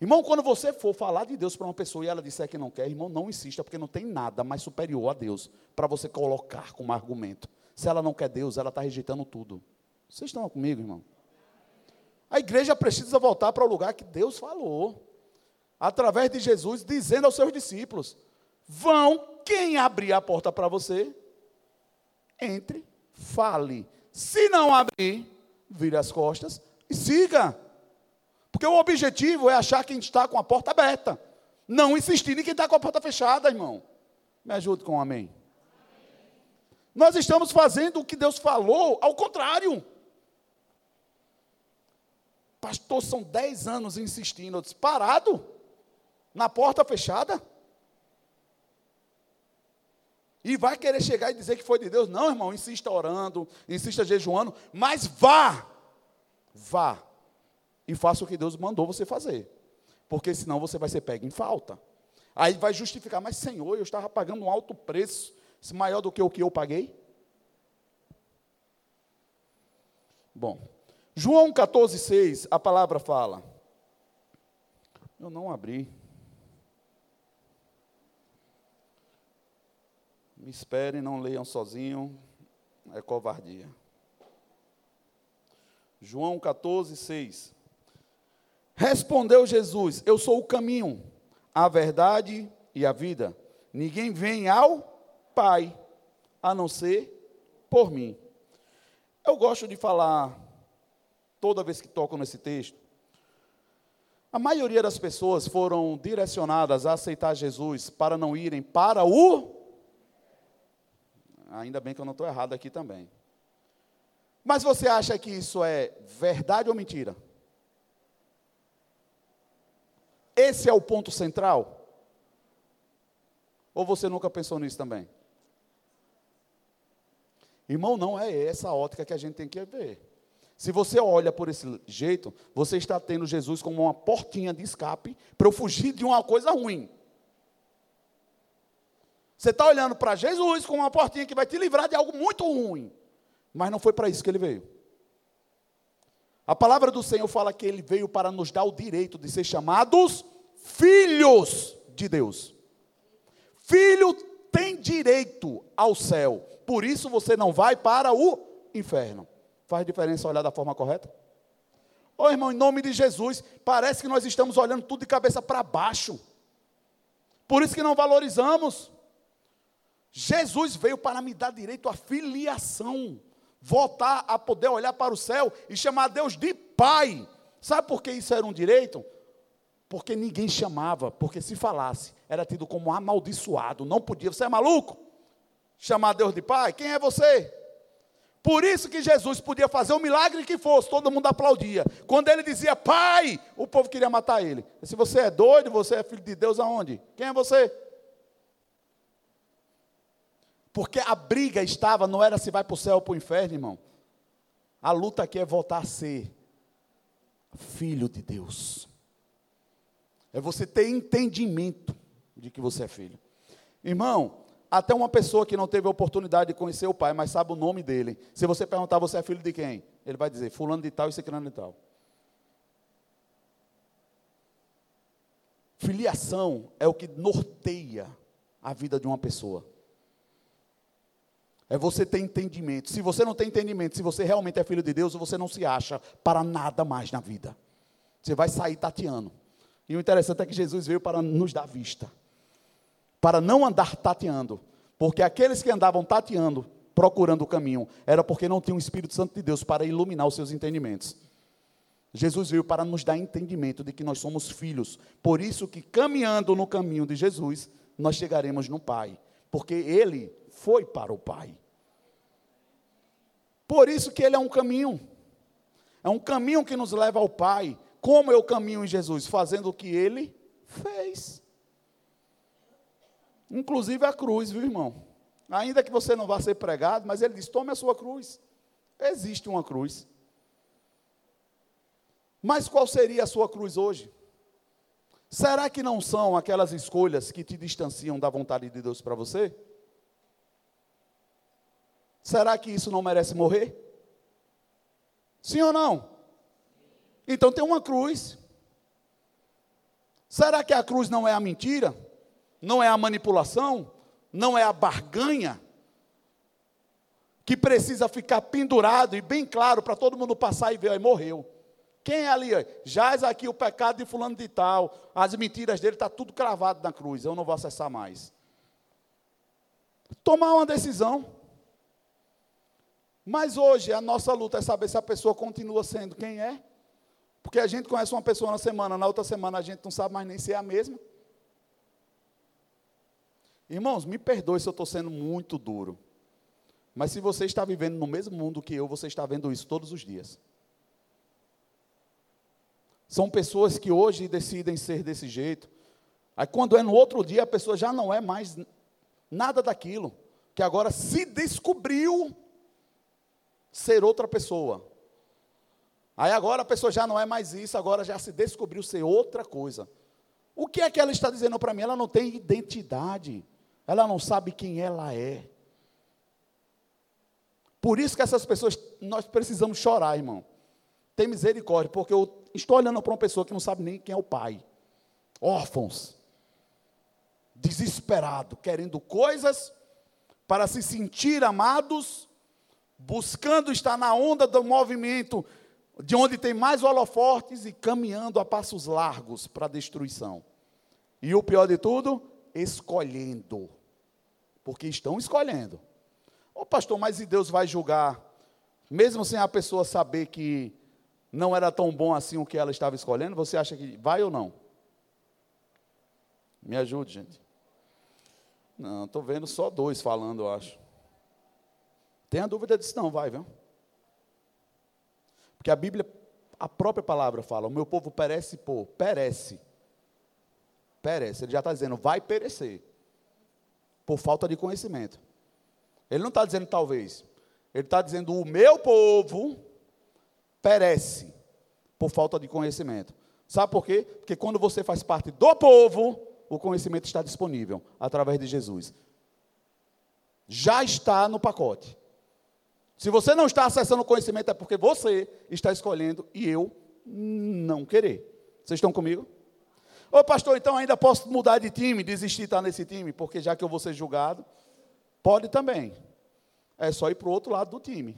Irmão, quando você for falar de Deus para uma pessoa e ela disser que não quer, irmão, não insista, porque não tem nada mais superior a Deus para você colocar como argumento. Se ela não quer Deus, ela está rejeitando tudo. Vocês estão comigo, irmão? A igreja precisa voltar para o lugar que Deus falou, através de Jesus, dizendo aos seus discípulos: vão, quem abrir a porta para você, entre, fale. Se não abrir, vire as costas e siga. Porque o objetivo é achar quem está com a porta aberta. Não insistir em quem está com a porta fechada, irmão. Me ajude com um amém. Nós estamos fazendo o que Deus falou, ao contrário. Pastor, são dez anos insistindo. Eu disse, parado? Na porta fechada? E vai querer chegar e dizer que foi de Deus? Não, irmão, insista orando, insista jejuando, mas vá, vá e faça o que Deus mandou você fazer, porque senão você vai ser pego em falta. Aí vai justificar, mas Senhor, eu estava pagando um alto preço, maior do que o que eu paguei. Bom, João 14,6, a palavra fala. Eu não abri. Me esperem, não leiam sozinho, é covardia. João 14, 6. Respondeu Jesus: Eu sou o caminho, a verdade e a vida. Ninguém vem ao Pai a não ser por mim. Eu gosto de falar, toda vez que toco nesse texto, a maioria das pessoas foram direcionadas a aceitar Jesus para não irem para o. Ainda bem que eu não estou errado aqui também. Mas você acha que isso é verdade ou mentira? Esse é o ponto central? Ou você nunca pensou nisso também? Irmão, não é essa a ótica que a gente tem que ver. Se você olha por esse jeito, você está tendo Jesus como uma portinha de escape para eu fugir de uma coisa ruim. Você está olhando para Jesus como uma portinha que vai te livrar de algo muito ruim. Mas não foi para isso que ele veio. A palavra do Senhor fala que ele veio para nos dar o direito de ser chamados filhos de Deus. Filho tem direito ao céu, por isso você não vai para o inferno. Faz diferença olhar da forma correta? Ô oh, irmão, em nome de Jesus, parece que nós estamos olhando tudo de cabeça para baixo. Por isso que não valorizamos. Jesus veio para me dar direito à filiação voltar a poder olhar para o céu e chamar Deus de Pai. Sabe por que isso era um direito? Porque ninguém chamava, porque se falasse, era tido como amaldiçoado, não podia. Você é maluco? Chamar Deus de Pai? Quem é você? Por isso que Jesus podia fazer o milagre que fosse, todo mundo aplaudia. Quando ele dizia Pai, o povo queria matar ele. Se você é doido, você é filho de Deus aonde? Quem é você? Porque a briga estava, não era se vai para o céu ou para o inferno, irmão. A luta aqui é voltar a ser filho de Deus. É você ter entendimento de que você é filho. Irmão, até uma pessoa que não teve a oportunidade de conhecer o pai, mas sabe o nome dele. Se você perguntar, você é filho de quem? Ele vai dizer, fulano de tal e ciclano de tal. Filiação é o que norteia a vida de uma pessoa. É você ter entendimento. Se você não tem entendimento, se você realmente é filho de Deus, você não se acha para nada mais na vida. Você vai sair tateando. E o interessante é que Jesus veio para nos dar vista. Para não andar tateando. Porque aqueles que andavam tateando, procurando o caminho, era porque não tinham o Espírito Santo de Deus para iluminar os seus entendimentos. Jesus veio para nos dar entendimento de que nós somos filhos. Por isso que caminhando no caminho de Jesus, nós chegaremos no Pai, porque ele foi para o Pai. Por isso que ele é um caminho. É um caminho que nos leva ao Pai. Como o caminho em Jesus? Fazendo o que ele fez. Inclusive a cruz, viu, irmão? Ainda que você não vá ser pregado, mas ele diz: tome a sua cruz. Existe uma cruz. Mas qual seria a sua cruz hoje? Será que não são aquelas escolhas que te distanciam da vontade de Deus para você? Será que isso não merece morrer? Sim ou não? Então tem uma cruz. Será que a cruz não é a mentira? Não é a manipulação? Não é a barganha? Que precisa ficar pendurado e bem claro para todo mundo passar e ver, aí morreu. Quem é ali? Jaz aqui o pecado de fulano de tal. As mentiras dele está tudo cravado na cruz. Eu não vou acessar mais. Tomar uma decisão. Mas hoje a nossa luta é saber se a pessoa continua sendo quem é. Porque a gente conhece uma pessoa na semana, na outra semana a gente não sabe mais nem se é a mesma. Irmãos, me perdoe se eu estou sendo muito duro. Mas se você está vivendo no mesmo mundo que eu, você está vendo isso todos os dias. São pessoas que hoje decidem ser desse jeito. Aí quando é no outro dia, a pessoa já não é mais nada daquilo. Que agora se descobriu ser outra pessoa. Aí agora a pessoa já não é mais isso, agora já se descobriu ser outra coisa. O que é que ela está dizendo para mim? Ela não tem identidade. Ela não sabe quem ela é. Por isso que essas pessoas, nós precisamos chorar, irmão. Tem misericórdia, porque eu Estou olhando para uma pessoa que não sabe nem quem é o pai. Órfãos. Desesperado, querendo coisas para se sentir amados, buscando estar na onda do movimento de onde tem mais holofortes e caminhando a passos largos para a destruição. E o pior de tudo, escolhendo. Porque estão escolhendo. Ô pastor, mas e Deus vai julgar, mesmo sem a pessoa saber que não era tão bom assim o que ela estava escolhendo, você acha que vai ou não? Me ajude, gente. Não, estou vendo só dois falando, eu acho. Tem a dúvida disso, não, vai, viu? Porque a Bíblia, a própria palavra fala: o meu povo perece por, perece. Perece. Ele já está dizendo, vai perecer. Por falta de conhecimento. Ele não está dizendo talvez. Ele está dizendo, o meu povo perece por falta de conhecimento. Sabe por quê? Porque quando você faz parte do povo, o conhecimento está disponível através de Jesus. Já está no pacote. Se você não está acessando o conhecimento, é porque você está escolhendo e eu não querer. Vocês estão comigo? Ô pastor, então ainda posso mudar de time, desistir de estar nesse time, porque já que eu vou ser julgado, pode também. É só ir para o outro lado do time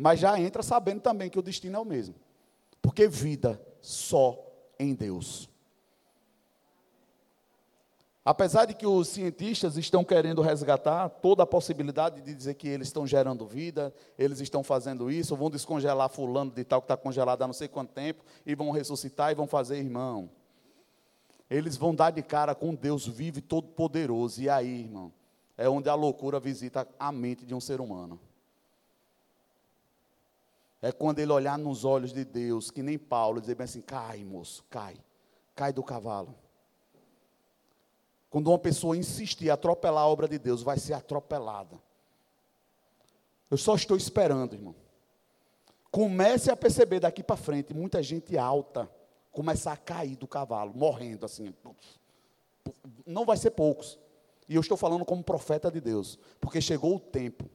mas já entra sabendo também que o destino é o mesmo. Porque vida só em Deus. Apesar de que os cientistas estão querendo resgatar toda a possibilidade de dizer que eles estão gerando vida, eles estão fazendo isso, vão descongelar fulano de tal que está congelado há não sei quanto tempo, e vão ressuscitar e vão fazer irmão. Eles vão dar de cara com Deus vivo e todo poderoso. E aí, irmão, é onde a loucura visita a mente de um ser humano. É quando ele olhar nos olhos de Deus, que nem Paulo, dizer bem assim: cai, moço, cai, cai do cavalo. Quando uma pessoa insistir em atropelar a obra de Deus, vai ser atropelada. Eu só estou esperando, irmão. Comece a perceber daqui para frente, muita gente alta começar a cair do cavalo, morrendo assim. Não vai ser poucos. E eu estou falando como profeta de Deus, porque chegou o tempo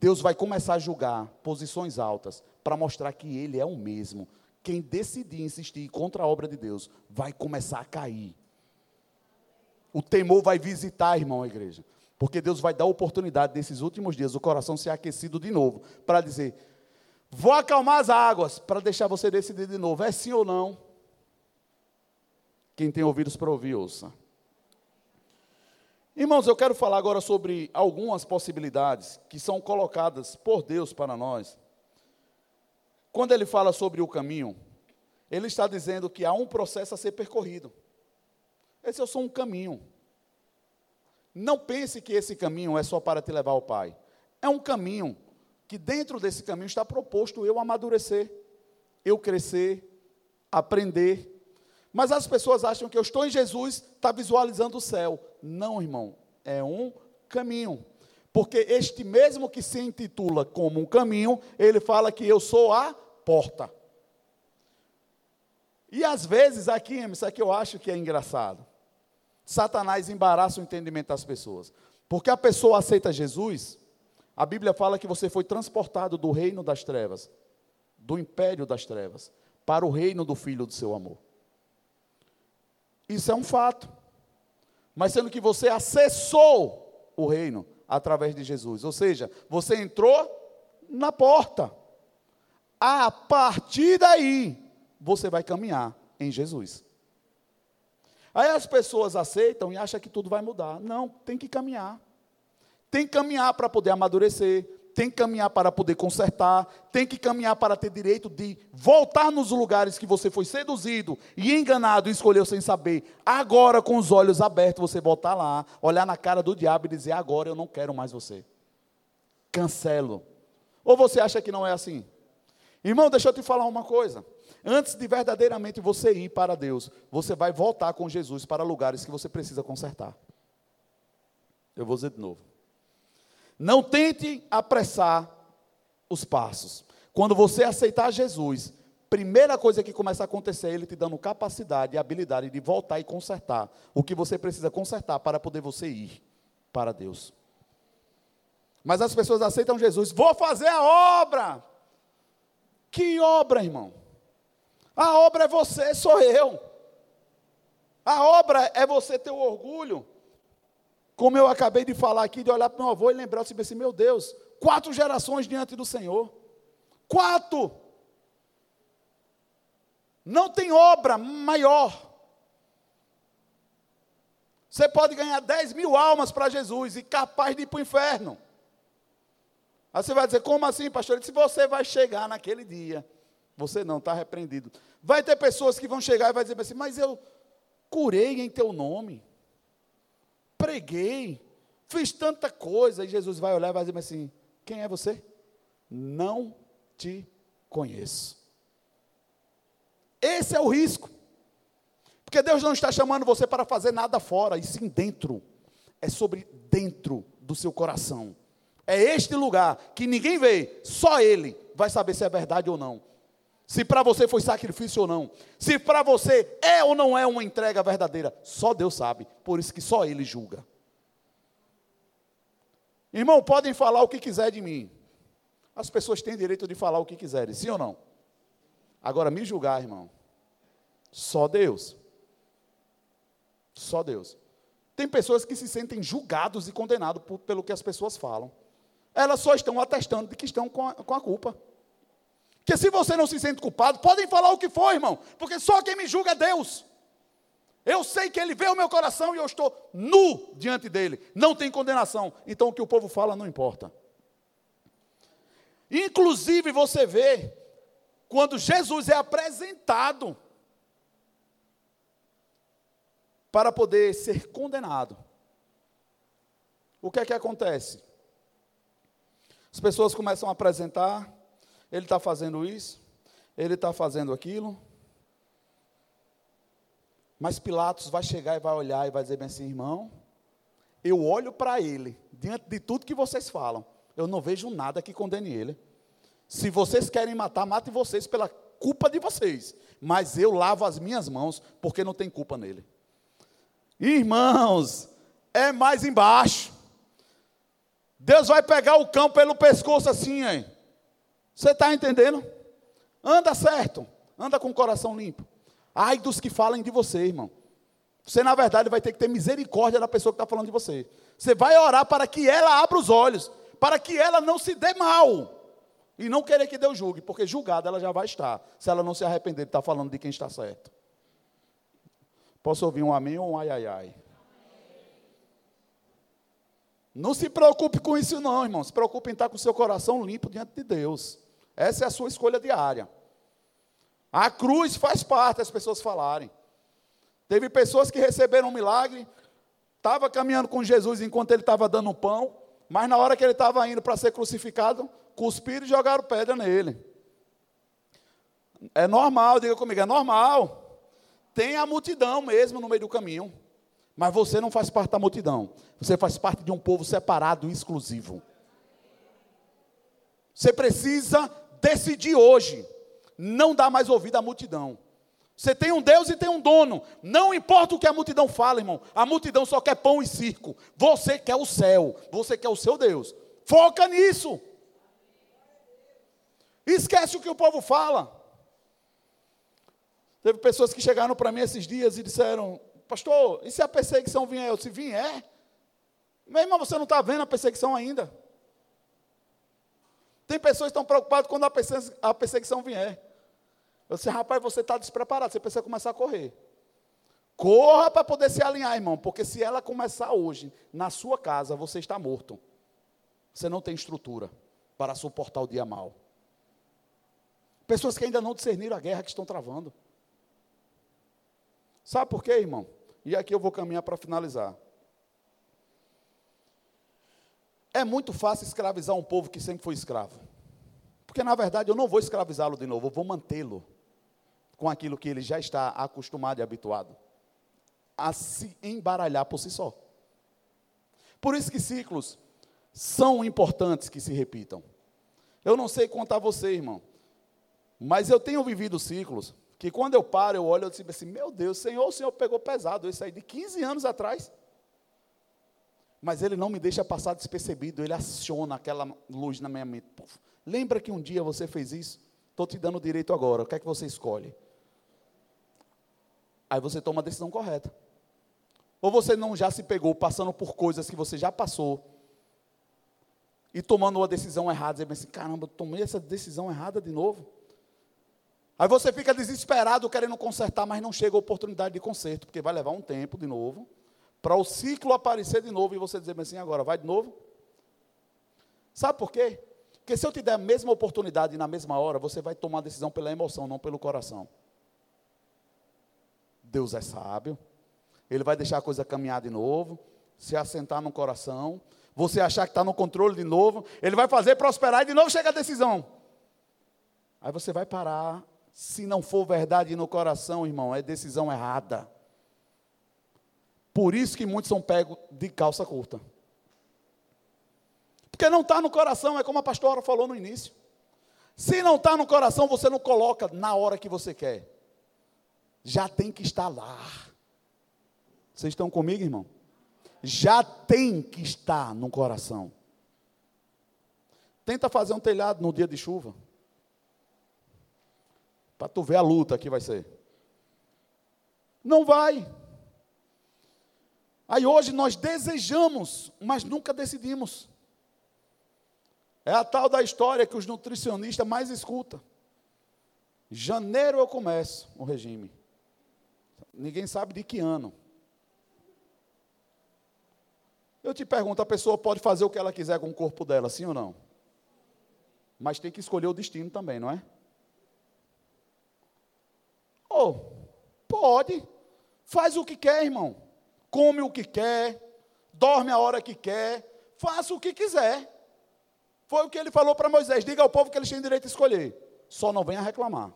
Deus vai começar a julgar posições altas para mostrar que Ele é o mesmo, quem decidir insistir contra a obra de Deus vai começar a cair. O temor vai visitar, irmão, a igreja. Porque Deus vai dar oportunidade nesses últimos dias, o coração ser aquecido de novo, para dizer: vou acalmar as águas, para deixar você decidir de novo, é sim ou não? Quem tem ouvidos para ouvir, ouça. Irmãos, eu quero falar agora sobre algumas possibilidades que são colocadas por Deus para nós. Quando ele fala sobre o caminho, ele está dizendo que há um processo a ser percorrido. Esse é só um caminho. Não pense que esse caminho é só para te levar ao Pai. É um caminho que dentro desse caminho está proposto eu amadurecer, eu crescer, aprender. Mas as pessoas acham que eu estou em Jesus, está visualizando o céu. Não, irmão, é um caminho. Porque este mesmo que se intitula como um caminho, ele fala que eu sou a porta. E às vezes, aqui, isso aqui eu acho que é engraçado. Satanás embaraça o entendimento das pessoas. Porque a pessoa aceita Jesus, a Bíblia fala que você foi transportado do reino das trevas, do império das trevas, para o reino do filho do seu amor. Isso é um fato. Mas sendo que você acessou o reino através de Jesus, ou seja, você entrou na porta. A partir daí, você vai caminhar em Jesus. Aí as pessoas aceitam e acham que tudo vai mudar. Não, tem que caminhar. Tem que caminhar para poder amadurecer, tem que caminhar para poder consertar, tem que caminhar para ter direito de voltar nos lugares que você foi seduzido e enganado e escolheu sem saber. Agora, com os olhos abertos, você voltar lá, olhar na cara do diabo e dizer: Agora eu não quero mais você. Cancelo. Ou você acha que não é assim? Irmão, deixa eu te falar uma coisa. Antes de verdadeiramente você ir para Deus, você vai voltar com Jesus para lugares que você precisa consertar. Eu vou dizer de novo. Não tente apressar os passos. Quando você aceitar Jesus, primeira coisa que começa a acontecer é ele te dando capacidade e habilidade de voltar e consertar o que você precisa consertar para poder você ir para Deus. Mas as pessoas aceitam Jesus, vou fazer a obra. Que obra, irmão? A obra é você, sou eu. A obra é você ter o orgulho. Como eu acabei de falar aqui, de olhar para meu avô e lembrar assim, meu Deus, quatro gerações diante do Senhor. Quatro. Não tem obra maior. Você pode ganhar 10 mil almas para Jesus e capaz de ir para o inferno. Aí você vai dizer, como assim, pastor? Se você vai chegar naquele dia, você não está repreendido. Vai ter pessoas que vão chegar e vai dizer assim: Mas eu curei em teu nome, preguei, fiz tanta coisa. E Jesus vai olhar e vai dizer assim: Quem é você? Não te conheço. Esse é o risco. Porque Deus não está chamando você para fazer nada fora, e sim dentro. É sobre dentro do seu coração. É este lugar que ninguém vê, só Ele vai saber se é verdade ou não se para você foi sacrifício ou não, se para você é ou não é uma entrega verdadeira, só Deus sabe, por isso que só Ele julga. Irmão, podem falar o que quiser de mim, as pessoas têm direito de falar o que quiserem, sim ou não? Agora, me julgar, irmão, só Deus. Só Deus. Tem pessoas que se sentem julgados e condenados pelo que as pessoas falam. Elas só estão atestando de que estão com a, com a culpa. Porque se você não se sente culpado, podem falar o que for, irmão, porque só quem me julga é Deus. Eu sei que Ele vê o meu coração e eu estou nu diante dele. Não tem condenação. Então o que o povo fala não importa. Inclusive você vê, quando Jesus é apresentado para poder ser condenado, o que é que acontece? As pessoas começam a apresentar ele está fazendo isso, ele está fazendo aquilo. Mas Pilatos vai chegar e vai olhar e vai dizer bem assim, irmão, eu olho para ele, diante de tudo que vocês falam, eu não vejo nada que condene ele. Se vocês querem matar, matem vocês pela culpa de vocês. Mas eu lavo as minhas mãos, porque não tem culpa nele. Irmãos, é mais embaixo. Deus vai pegar o cão pelo pescoço assim, hein? Você está entendendo? Anda certo, Anda com o coração limpo. Ai dos que falem de você, irmão. Você, na verdade, vai ter que ter misericórdia da pessoa que está falando de você. Você vai orar para que ela abra os olhos, para que ela não se dê mal. E não querer que Deus julgue, porque julgada ela já vai estar, se ela não se arrepender de estar falando de quem está certo. Posso ouvir um amém ou um ai, ai, ai? Não se preocupe com isso, não, irmão. Se preocupe em estar com o seu coração limpo diante de Deus. Essa é a sua escolha diária. A cruz faz parte das pessoas falarem. Teve pessoas que receberam um milagre, estava caminhando com Jesus enquanto ele estava dando pão, mas na hora que ele estava indo para ser crucificado, cuspiram e jogaram pedra nele. É normal, diga comigo, é normal. Tem a multidão mesmo no meio do caminho. Mas você não faz parte da multidão. Você faz parte de um povo separado e exclusivo. Você precisa decidir hoje. Não dar mais ouvido à multidão. Você tem um Deus e tem um dono. Não importa o que a multidão fala, irmão. A multidão só quer pão e circo. Você quer o céu. Você quer o seu Deus. Foca nisso. Esquece o que o povo fala. Teve pessoas que chegaram para mim esses dias e disseram: Pastor, e se a perseguição vier? Eu, se vier, meu irmão, você não está vendo a perseguição ainda. Tem pessoas que estão preocupadas quando a perseguição vier. Eu disse, rapaz, você está despreparado, você precisa começar a correr. Corra para poder se alinhar, irmão, porque se ela começar hoje, na sua casa, você está morto. Você não tem estrutura para suportar o dia mal. Pessoas que ainda não discerniram a guerra que estão travando. Sabe por quê, irmão? E aqui eu vou caminhar para finalizar. É muito fácil escravizar um povo que sempre foi escravo. Porque, na verdade, eu não vou escravizá-lo de novo, eu vou mantê-lo com aquilo que ele já está acostumado e habituado a se embaralhar por si só. Por isso que ciclos são importantes que se repitam. Eu não sei contar você, irmão, mas eu tenho vivido ciclos que quando eu paro, eu olho e digo assim, meu Deus, Senhor, o Senhor pegou pesado, isso aí de 15 anos atrás. Mas ele não me deixa passar despercebido, ele aciona aquela luz na minha mente. lembra que um dia você fez isso? Estou te dando direito agora, o que é que você escolhe? Aí você toma a decisão correta. Ou você não já se pegou passando por coisas que você já passou e tomando uma decisão errada, dizendo assim, caramba, tomei essa decisão errada de novo. Aí você fica desesperado querendo consertar, mas não chega a oportunidade de conserto, porque vai levar um tempo de novo, para o ciclo aparecer de novo e você dizer assim, agora vai de novo. Sabe por quê? Porque se eu te der a mesma oportunidade na mesma hora, você vai tomar a decisão pela emoção, não pelo coração. Deus é sábio. Ele vai deixar a coisa caminhar de novo, se assentar no coração. Você achar que está no controle de novo. Ele vai fazer prosperar e de novo chega a decisão. Aí você vai parar. Se não for verdade no coração, irmão, é decisão errada. Por isso que muitos são pegos de calça curta. Porque não está no coração, é como a pastora falou no início. Se não está no coração, você não coloca na hora que você quer já tem que estar lá. Vocês estão comigo, irmão? Já tem que estar no coração. Tenta fazer um telhado no dia de chuva. Para tu ver a luta que vai ser. Não vai. Aí hoje nós desejamos, mas nunca decidimos. É a tal da história que os nutricionistas mais escutam. Janeiro eu começo o regime. Ninguém sabe de que ano. Eu te pergunto, a pessoa pode fazer o que ela quiser com o corpo dela, sim ou não? Mas tem que escolher o destino também, não é? Oh, pode. Faz o que quer, irmão. Come o que quer, dorme a hora que quer, faça o que quiser. Foi o que ele falou para Moisés: diga ao povo que eles têm direito a escolher. Só não venha reclamar.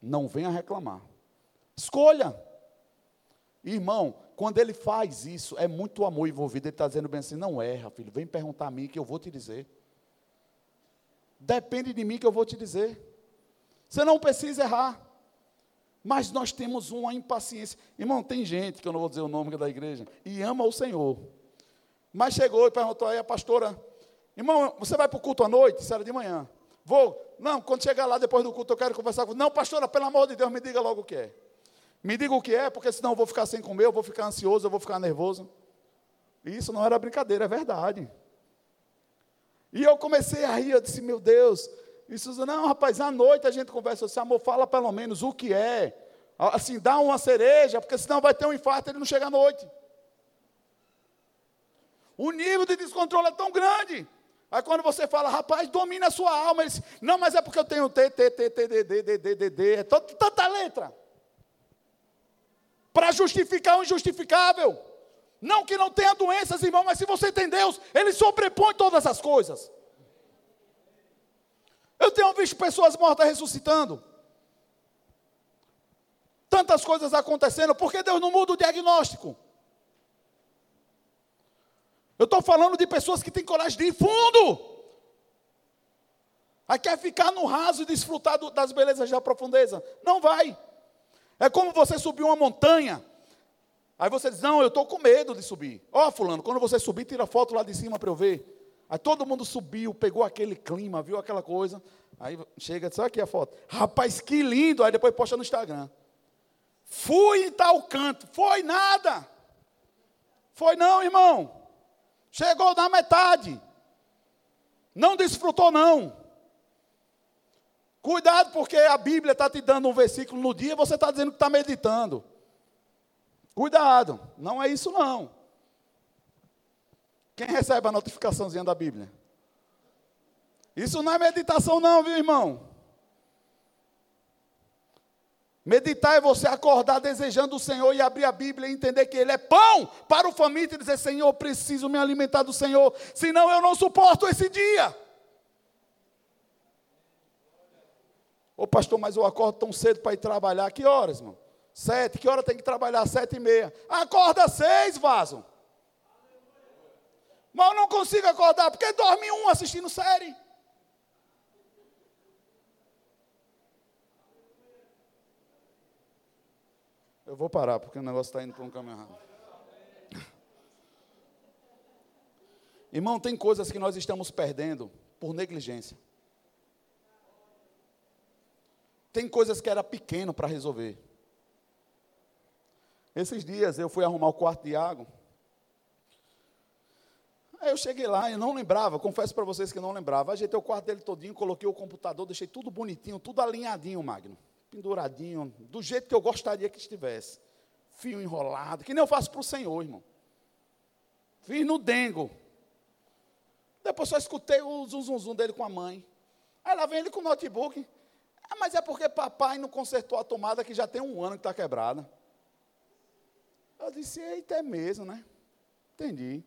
Não venha reclamar. Escolha. Irmão, quando ele faz isso, é muito amor envolvido. Ele está dizendo bem assim: não erra, filho. Vem perguntar a mim que eu vou te dizer. Depende de mim que eu vou te dizer. Você não precisa errar. Mas nós temos uma impaciência. Irmão, tem gente, que eu não vou dizer o nome da igreja, e ama o Senhor. Mas chegou e perguntou aí a pastora: Irmão, você vai para o culto à noite? Isso era de manhã. Vou. Não, quando chegar lá depois do culto, eu quero conversar com. Não, pastora, pelo amor de Deus, me diga logo o que é. Me diga o que é, porque senão eu vou ficar sem comer, eu vou ficar ansioso, eu vou ficar nervoso. Isso não era brincadeira, é verdade. E eu comecei a rir, eu disse, meu Deus. Isso, não, rapaz, à noite a gente conversa. Disse, amor, fala pelo menos o que é. Assim, dá uma cereja, porque senão vai ter um infarto e ele não chega à noite. O nível de descontrole é tão grande. Aí quando você fala, rapaz, domina a sua alma, ele diz, não, mas é porque eu tenho T, T, T, T, D, D, D, D, D, D, é tanta letra. Para justificar o injustificável. Não que não tenha doenças, irmão, mas se você tem Deus, Ele sobrepõe todas as coisas. Eu tenho visto pessoas mortas ressuscitando. Tantas coisas acontecendo, porque Deus não muda o diagnóstico. Eu estou falando de pessoas que têm coragem de ir fundo. Aí quer ficar no raso e desfrutar do, das belezas da profundeza. Não vai. É como você subir uma montanha. Aí você diz, não, eu estou com medo de subir. Ó, oh, fulano, quando você subir, tira foto lá de cima para eu ver. Aí todo mundo subiu, pegou aquele clima, viu aquela coisa. Aí chega, só aqui a foto. Rapaz, que lindo. Aí depois posta no Instagram. Fui em tal canto. Foi nada. Foi não, irmão. Chegou na metade. Não desfrutou, não. Cuidado, porque a Bíblia está te dando um versículo no dia e você está dizendo que está meditando. Cuidado, não é isso não. Quem recebe a notificaçãozinha da Bíblia? Isso não é meditação, não, viu, irmão? Meditar é você acordar desejando o Senhor e abrir a Bíblia e entender que Ele é pão para o faminto e dizer: Senhor, preciso me alimentar do Senhor, senão eu não suporto esse dia. Ô pastor, mas eu acordo tão cedo para ir trabalhar. Que horas, irmão? Sete. Que hora tem que trabalhar? Sete e meia. Acorda seis, vaso. Mas eu não consigo acordar, porque dorme um assistindo série. Eu vou parar, porque o negócio está indo para um caminho errado. Irmão, tem coisas que nós estamos perdendo por negligência. Tem coisas que era pequeno para resolver. Esses dias eu fui arrumar o quarto de Iago. Aí eu cheguei lá e não lembrava, confesso para vocês que não lembrava. Ajeitei o quarto dele todinho, coloquei o computador, deixei tudo bonitinho, tudo alinhadinho, Magno penduradinho, do jeito que eu gostaria que estivesse. Fio enrolado, que nem eu faço para o Senhor, irmão. Fiz no dengo. Depois só escutei o zum, zum, zum dele com a mãe. Aí lá vem ele com o notebook. Ah, mas é porque papai não consertou a tomada que já tem um ano que está quebrada. Eu disse, eita, é mesmo, né? Entendi.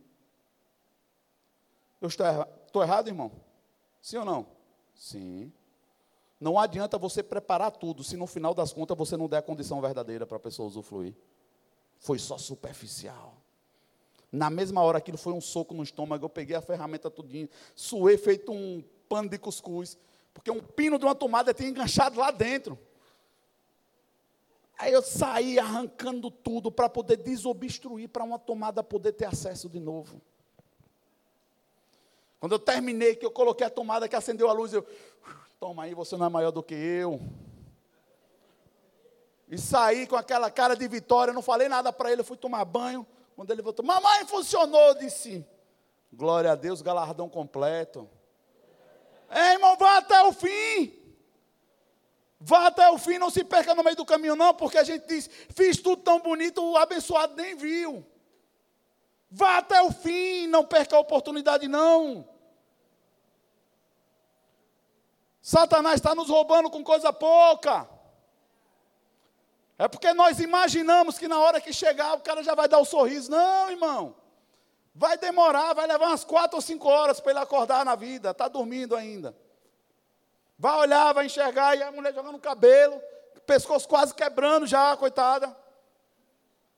Eu estou, estou errado, irmão? Sim ou não? Sim. Não adianta você preparar tudo se no final das contas você não der a condição verdadeira para a pessoa usufruir. Foi só superficial. Na mesma hora aquilo foi um soco no estômago, eu peguei a ferramenta tudinho, suei feito um pano de cuscuz, porque um pino de uma tomada tinha enganchado lá dentro. Aí eu saí arrancando tudo para poder desobstruir, para uma tomada poder ter acesso de novo. Quando eu terminei, que eu coloquei a tomada que acendeu a luz, eu Toma aí, você não é maior do que eu. E saí com aquela cara de vitória, não falei nada para ele, eu fui tomar banho. Quando ele voltou, mamãe, funcionou, disse. Glória a Deus, galardão completo. É, irmão, vá até o fim. Vá até o fim, não se perca no meio do caminho, não, porque a gente diz, fiz tudo tão bonito, o abençoado nem viu. Vá até o fim, não perca a oportunidade, não. Satanás está nos roubando com coisa pouca. É porque nós imaginamos que na hora que chegar o cara já vai dar o um sorriso. Não, irmão. Vai demorar, vai levar umas quatro ou cinco horas para ele acordar na vida. Está dormindo ainda. Vai olhar, vai enxergar, e a mulher jogando o cabelo, pescoço quase quebrando já, coitada.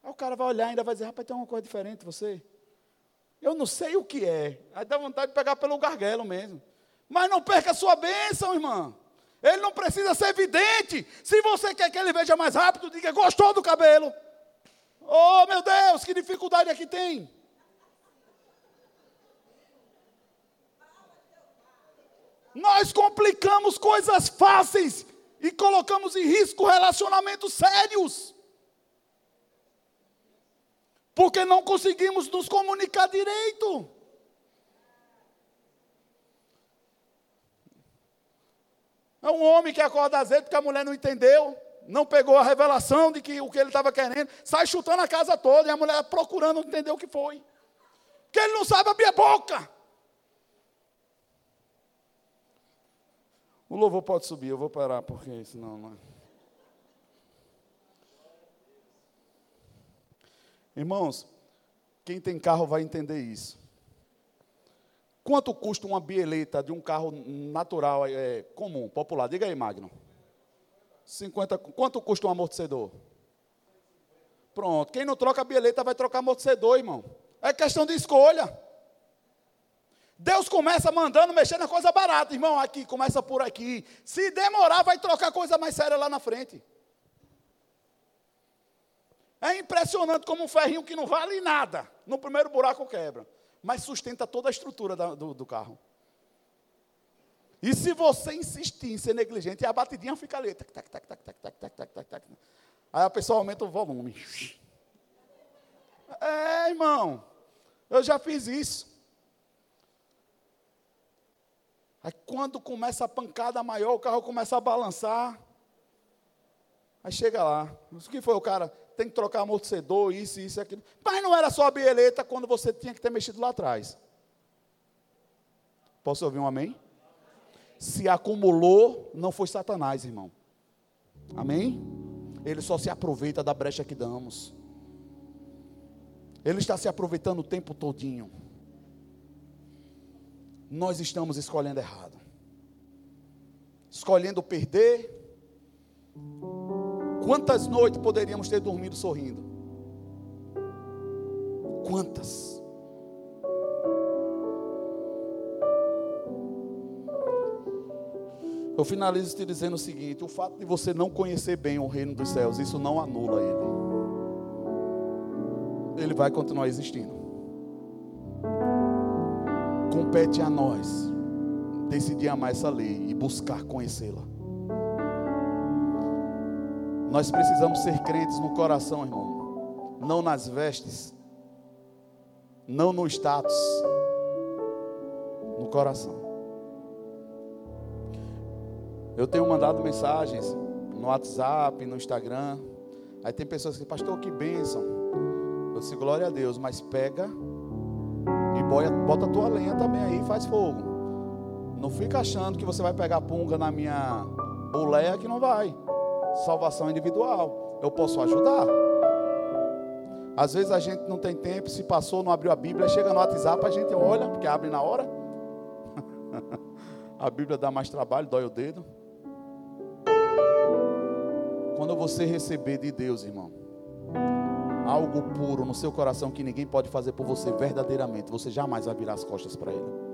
Aí o cara vai olhar ainda vai dizer, rapaz, tem uma coisa diferente você. Eu não sei o que é. Aí dá vontade de pegar pelo garguelo mesmo. Mas não perca a sua bênção, irmã. Ele não precisa ser evidente. Se você quer que ele veja mais rápido, diga: gostou do cabelo? Oh, meu Deus, que dificuldade que tem. Nós complicamos coisas fáceis e colocamos em risco relacionamentos sérios. Porque não conseguimos nos comunicar direito. É um homem que acorda azedo porque a mulher não entendeu, não pegou a revelação de que o que ele estava querendo, sai chutando a casa toda e a mulher procurando entender o que foi. Porque ele não sabe abrir a boca. O louvor pode subir, eu vou parar, porque senão não. É. Irmãos, quem tem carro vai entender isso. Quanto custa uma bieleta de um carro natural, é, comum, popular? Diga aí, Magno. 50, quanto custa um amortecedor? Pronto. Quem não troca a bieleta vai trocar amortecedor, irmão. É questão de escolha. Deus começa mandando mexer na coisa barata, irmão. Aqui, começa por aqui. Se demorar, vai trocar coisa mais séria lá na frente. É impressionante como um ferrinho que não vale nada, no primeiro buraco quebra mas sustenta toda a estrutura da, do, do carro. E se você insistir em ser negligente, a batidinha fica ali. Tac, tac, tac, tac, tac, tac, tac, tac, tac, tac. Aí a pessoa aumenta o volume. É, irmão. Eu já fiz isso. Aí quando começa a pancada maior, o carro começa a balançar. Aí chega lá. O que foi o cara? Tem que trocar amortecedor, isso, isso, aquilo. Mas não era só a bieleta quando você tinha que ter mexido lá atrás. Posso ouvir um amém? Se acumulou, não foi Satanás, irmão. Amém? Ele só se aproveita da brecha que damos. Ele está se aproveitando o tempo todinho. Nós estamos escolhendo errado. Escolhendo perder Quantas noites poderíamos ter dormido sorrindo? Quantas? Eu finalizo te dizendo o seguinte: o fato de você não conhecer bem o reino dos céus, isso não anula ele. Ele vai continuar existindo. Compete a nós decidir amar essa lei e buscar conhecê-la. Nós precisamos ser crentes no coração, irmão, não nas vestes, não no status, no coração. Eu tenho mandado mensagens no WhatsApp, no Instagram. Aí tem pessoas que pastor, que bênção. Eu disse, glória a Deus, mas pega e bota a tua lenha também aí faz fogo. Não fica achando que você vai pegar punga na minha boleia que não vai salvação individual. Eu posso ajudar. Às vezes a gente não tem tempo, se passou, não abriu a Bíblia, chega no WhatsApp, a gente olha, porque abre na hora. a Bíblia dá mais trabalho, dói o dedo. Quando você receber de Deus, irmão, algo puro no seu coração que ninguém pode fazer por você verdadeiramente, você jamais vai virar as costas para Ele.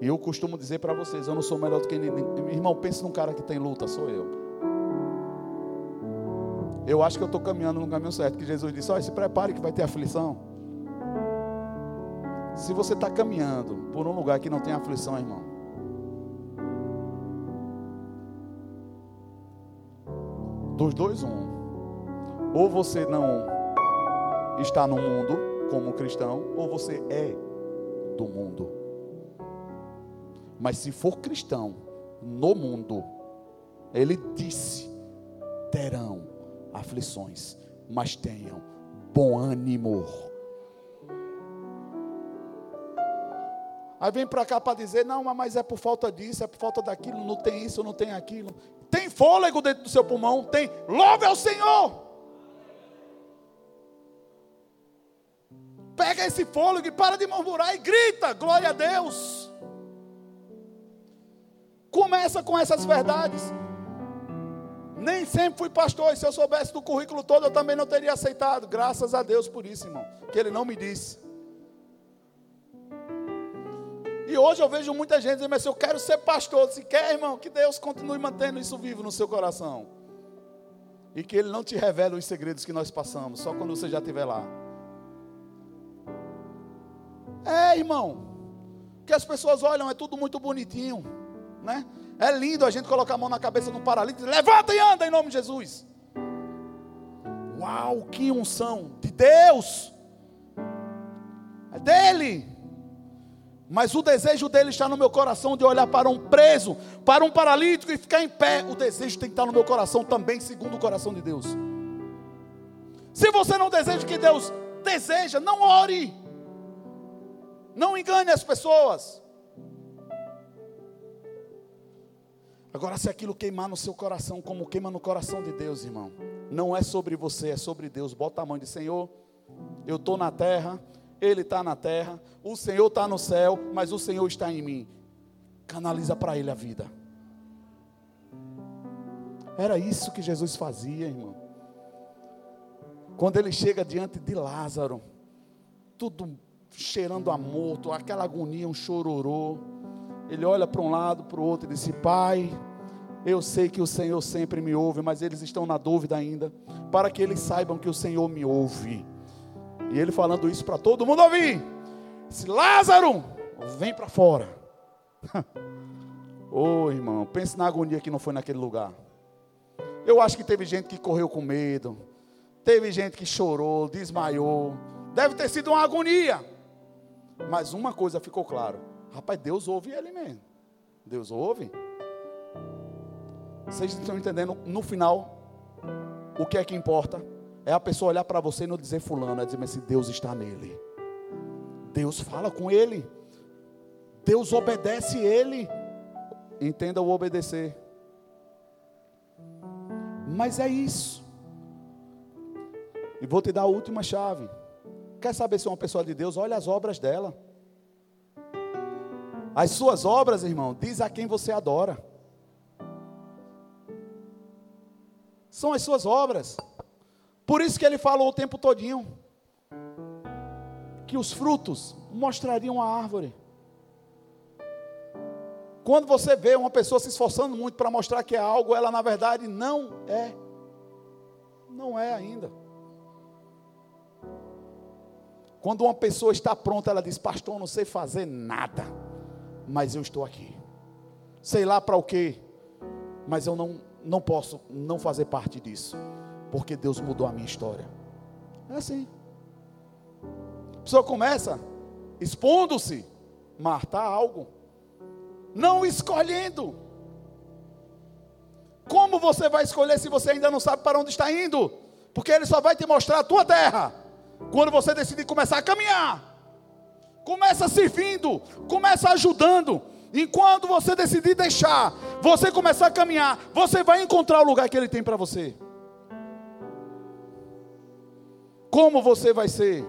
E eu costumo dizer para vocês, eu não sou melhor do que ninguém. Irmão, pense num cara que tem luta, sou eu. Eu acho que eu estou caminhando no caminho certo, que Jesus disse, olha, se prepare que vai ter aflição. Se você está caminhando por um lugar que não tem aflição, irmão, dos dois, um. Ou você não está no mundo como cristão, ou você é do mundo. Mas se for cristão no mundo, ele disse: terão aflições, mas tenham bom ânimo. Aí vem para cá para dizer: não, mas é por falta disso, é por falta daquilo, não tem isso, não tem aquilo. Tem fôlego dentro do seu pulmão? Tem. Louve ao Senhor. Pega esse fôlego e para de murmurar e grita: glória a Deus. Começa com essas verdades. Nem sempre fui pastor, e se eu soubesse do currículo todo, eu também não teria aceitado. Graças a Deus por isso, irmão. Que ele não me disse. E hoje eu vejo muita gente dizendo, mas eu quero ser pastor. Se quer, irmão, que Deus continue mantendo isso vivo no seu coração. E que Ele não te revele os segredos que nós passamos, só quando você já estiver lá. É, irmão. Que as pessoas olham, é tudo muito bonitinho, né? É lindo a gente colocar a mão na cabeça de um paralítico, levanta e anda em nome de Jesus. Uau, que unção de Deus! É dele. Mas o desejo dele está no meu coração de olhar para um preso, para um paralítico e ficar em pé. O desejo tem que estar no meu coração também, segundo o coração de Deus. Se você não deseja que Deus deseja, não ore. Não engane as pessoas. Agora, se aquilo queimar no seu coração, como queima no coração de Deus, irmão, não é sobre você, é sobre Deus. Bota a mão de Senhor, eu estou na terra, Ele está na terra, o Senhor está no céu, mas o Senhor está em mim. Canaliza para Ele a vida. Era isso que Jesus fazia, irmão. Quando ele chega diante de Lázaro, tudo cheirando a morto, aquela agonia, um chororô. Ele olha para um lado, para o outro e disse: Pai, eu sei que o Senhor sempre me ouve, mas eles estão na dúvida ainda, para que eles saibam que o Senhor me ouve. E ele falando isso para todo mundo ouvir. Disse: Lázaro, vem para fora. Ô oh, irmão, pense na agonia que não foi naquele lugar. Eu acho que teve gente que correu com medo, teve gente que chorou, desmaiou. Deve ter sido uma agonia. Mas uma coisa ficou clara: rapaz, Deus ouve ele mesmo. Deus ouve. Vocês estão entendendo? No final, o que é que importa? É a pessoa olhar para você e não dizer fulano, é dizer assim, Deus está nele. Deus fala com ele. Deus obedece ele. Entenda o obedecer. Mas é isso. E vou te dar a última chave. Quer saber se é uma pessoa de Deus? Olha as obras dela. As suas obras, irmão, diz a quem você adora. São as suas obras. Por isso que ele falou o tempo todinho que os frutos mostrariam a árvore. Quando você vê uma pessoa se esforçando muito para mostrar que é algo, ela na verdade não é. Não é ainda. Quando uma pessoa está pronta, ela diz: Pastor, não sei fazer nada, mas eu estou aqui. Sei lá para o quê, mas eu não, não posso não fazer parte disso, porque Deus mudou a minha história. É assim. A pessoa começa expondo-se, matar algo, não escolhendo. Como você vai escolher se você ainda não sabe para onde está indo? Porque Ele só vai te mostrar a tua terra. Quando você decidir começar a caminhar, começa servindo, começa ajudando. Enquanto você decidir deixar, você começar a caminhar, você vai encontrar o lugar que Ele tem para você. Como você vai ser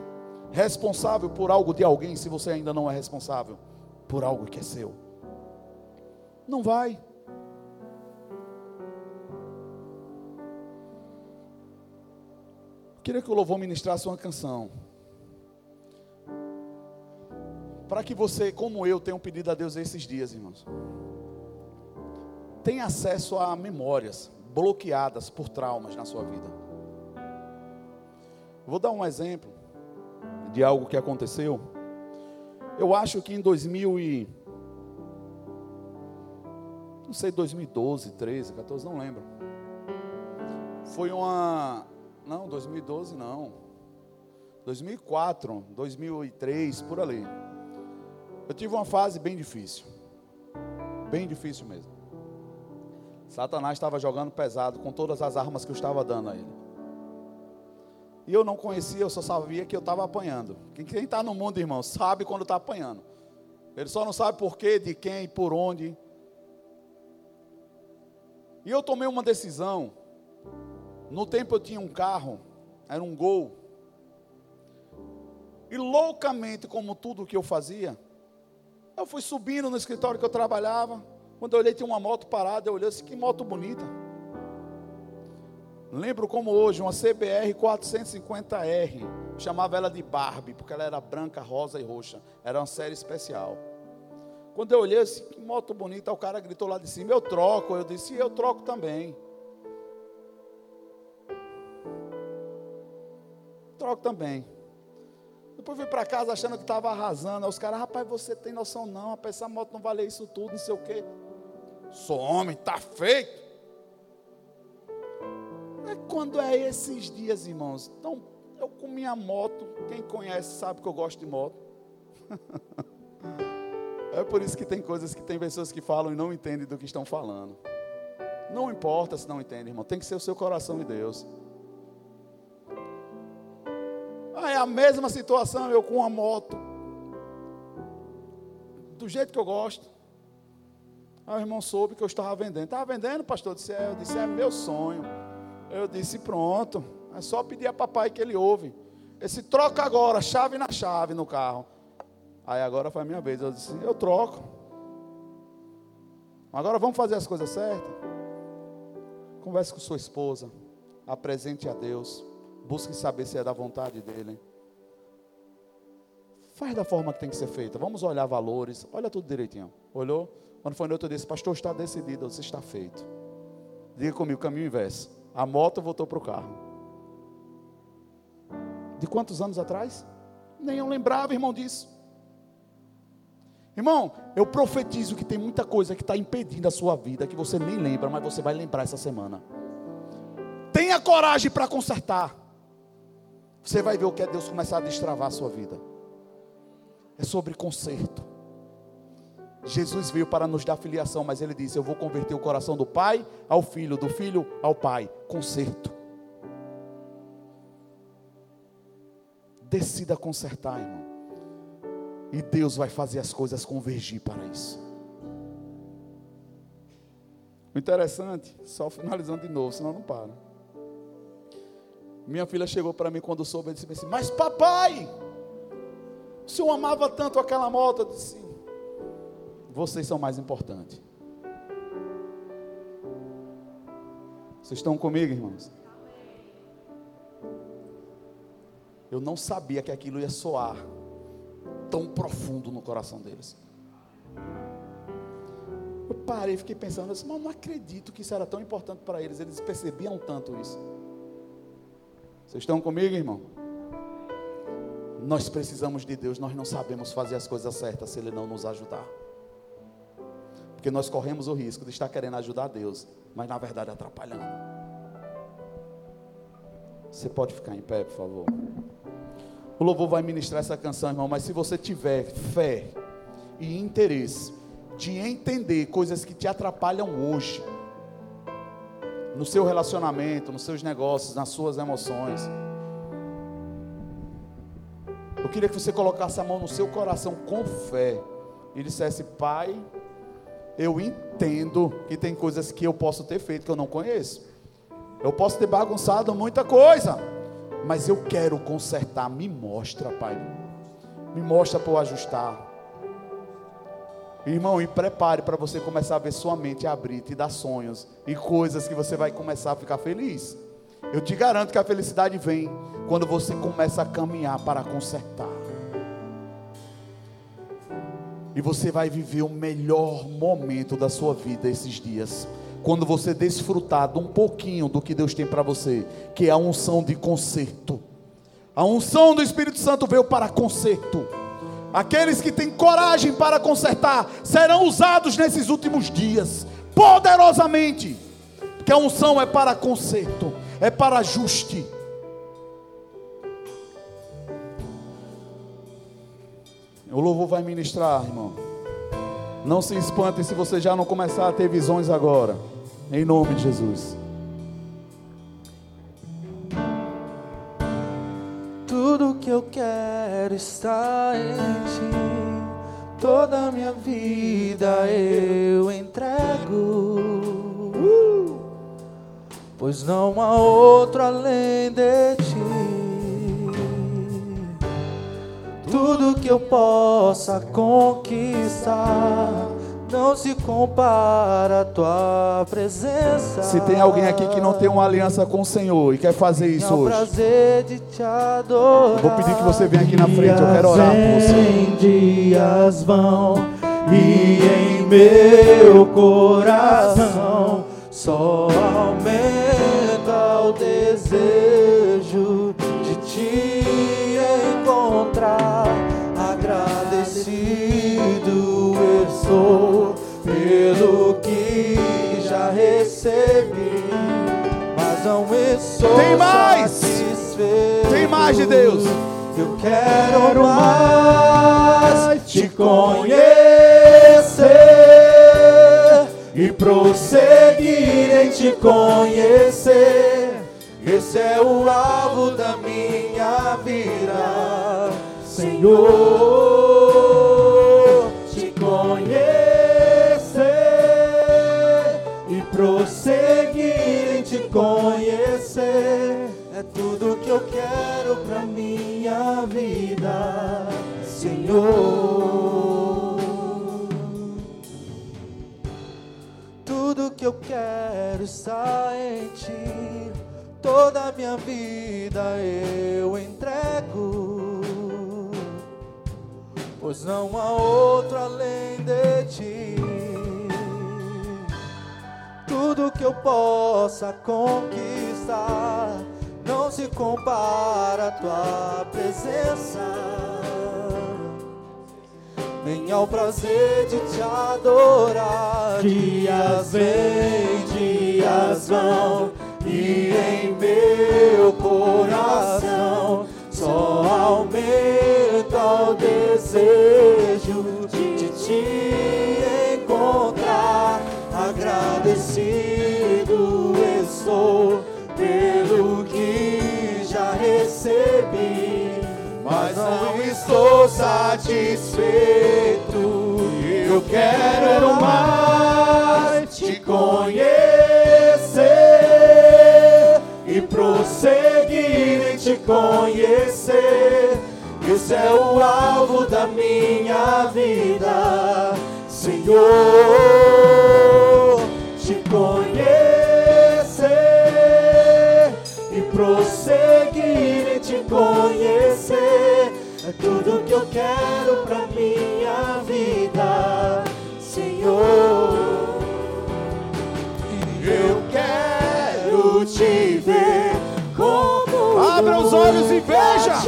responsável por algo de alguém se você ainda não é responsável por algo que é seu? Não vai. Queria que o louvor ministrasse uma canção. Para que você, como eu, tenha um pedido a Deus esses dias, irmãos. Tenha acesso a memórias bloqueadas por traumas na sua vida. Vou dar um exemplo de algo que aconteceu. Eu acho que em 2000 e não sei 2012, 13, 14, não lembro. Foi uma não, 2012 não. 2004, 2003, por ali. Eu tive uma fase bem difícil. Bem difícil mesmo. Satanás estava jogando pesado com todas as armas que eu estava dando a ele. E eu não conhecia, eu só sabia que eu estava apanhando. Quem está no mundo, irmão, sabe quando está apanhando. Ele só não sabe por quê, de quem, por onde. E eu tomei uma decisão no tempo eu tinha um carro, era um Gol. E loucamente, como tudo que eu fazia, eu fui subindo no escritório que eu trabalhava. Quando eu olhei, tinha uma moto parada. Eu olhei assim: que moto bonita. Lembro como hoje, uma CBR 450R. Chamava ela de Barbie, porque ela era branca, rosa e roxa. Era uma série especial. Quando eu olhei assim, que moto bonita, o cara gritou lá de cima: Eu troco. Eu disse: Eu troco também. troco também. Depois fui para casa achando que estava arrasando. Aí os caras, rapaz, você tem noção não, rapaz, essa moto não vale isso tudo, não sei o quê. Sou homem, tá feito. É quando é esses dias, irmãos. Então, eu com minha moto, quem conhece sabe que eu gosto de moto. é por isso que tem coisas que tem pessoas que falam e não entendem do que estão falando. Não importa se não entende, irmão. Tem que ser o seu coração e Deus. Ah, é a mesma situação, eu com uma moto. Do jeito que eu gosto. Aí o irmão soube que eu estava vendendo. Estava vendendo, pastor? Eu disse, é, eu disse, é meu sonho. Eu disse, pronto. É só pedir a papai que ele ouve. Esse troca agora, chave na chave no carro. Aí agora foi a minha vez. Eu disse, eu troco. Agora vamos fazer as coisas certas. Converse com sua esposa. Apresente a Deus. Busque saber se é da vontade dele. Faz da forma que tem que ser feita. Vamos olhar valores. Olha tudo direitinho. Olhou? Quando foi no outro, eu disse, pastor, está decidido, você está feito. Diga comigo, caminho inverso. A moto voltou para o carro. De quantos anos atrás? Nem eu lembrava, irmão, disso. Irmão, eu profetizo que tem muita coisa que está impedindo a sua vida, que você nem lembra, mas você vai lembrar essa semana. Tenha coragem para consertar. Você vai ver o que é Deus começar a destravar a sua vida. É sobre conserto. Jesus veio para nos dar filiação, mas ele disse: Eu vou converter o coração do pai ao filho, do filho ao pai. Conserto. Decida consertar, irmão. E Deus vai fazer as coisas convergir para isso. O interessante, só finalizando de novo, senão não para. Minha filha chegou para mim quando soube, e disse assim: Mas papai, o senhor amava tanto aquela moto? Eu disse: vocês são mais importantes. Vocês estão comigo, irmãos? Eu não sabia que aquilo ia soar tão profundo no coração deles. Eu parei fiquei pensando, mas não acredito que isso era tão importante para eles. Eles percebiam tanto isso. Vocês estão comigo, irmão? Nós precisamos de Deus, nós não sabemos fazer as coisas certas se Ele não nos ajudar. Porque nós corremos o risco de estar querendo ajudar Deus, mas na verdade atrapalhando. Você pode ficar em pé, por favor. O louvor vai ministrar essa canção, irmão, mas se você tiver fé e interesse de entender coisas que te atrapalham hoje, no seu relacionamento, nos seus negócios, nas suas emoções, eu queria que você colocasse a mão no seu coração com fé e dissesse: Pai, eu entendo que tem coisas que eu posso ter feito que eu não conheço. Eu posso ter bagunçado muita coisa, mas eu quero consertar. Me mostra, Pai. Me mostra para eu ajustar. Irmão, e prepare para você começar a ver sua mente abrir, te dar sonhos e coisas que você vai começar a ficar feliz. Eu te garanto que a felicidade vem quando você começa a caminhar para consertar. E você vai viver o melhor momento da sua vida esses dias. Quando você desfrutar de um pouquinho do que Deus tem para você, que é a unção de conserto. A unção do Espírito Santo veio para conserto. Aqueles que têm coragem para consertar serão usados nesses últimos dias, poderosamente. Porque a unção é para conserto, é para ajuste O louvor vai ministrar, irmão. Não se espante se você já não começar a ter visões agora. Em nome de Jesus. Que eu quero está em ti. Toda a minha vida eu entrego. Pois não há outro além de ti tudo que eu possa conquistar não se compara a tua presença. Se tem alguém aqui que não tem uma aliança com o Senhor e quer fazer isso hoje, vou pedir que você venha aqui na frente. Eu quero orar por você. Dias vão e em meu coração só aumenta recebi, mas não estou Tem mais! satisfeito. Tem mais de Deus. Eu quero mais te conhecer e prosseguir em te conhecer. Esse é o alvo da minha vida, Senhor. E prosseguir em te conhecer. É tudo que eu quero pra minha vida, Senhor. Tudo que eu quero está em ti. Toda a minha vida eu entrego. Pois não há outro além de ti. Tudo que eu possa conquistar não se compara à tua presença nem ao prazer de te adorar. Dias vêm, dias vão, e em satisfeito. Eu quero mais te conhecer e prosseguir em te conhecer. Esse é o alvo da minha vida, Senhor. Te conhecer e prosseguir em te conhecer é tudo que eu quero pra minha vida, Senhor. Eu quero te ver como Abra os olhos e veja.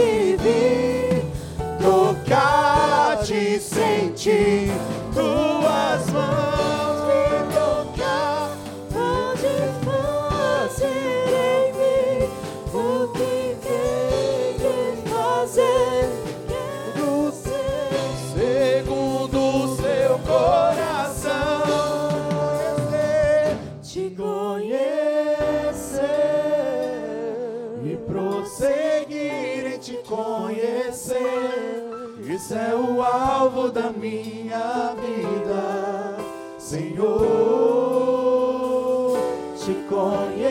Da minha vida, Senhor. Te conhecer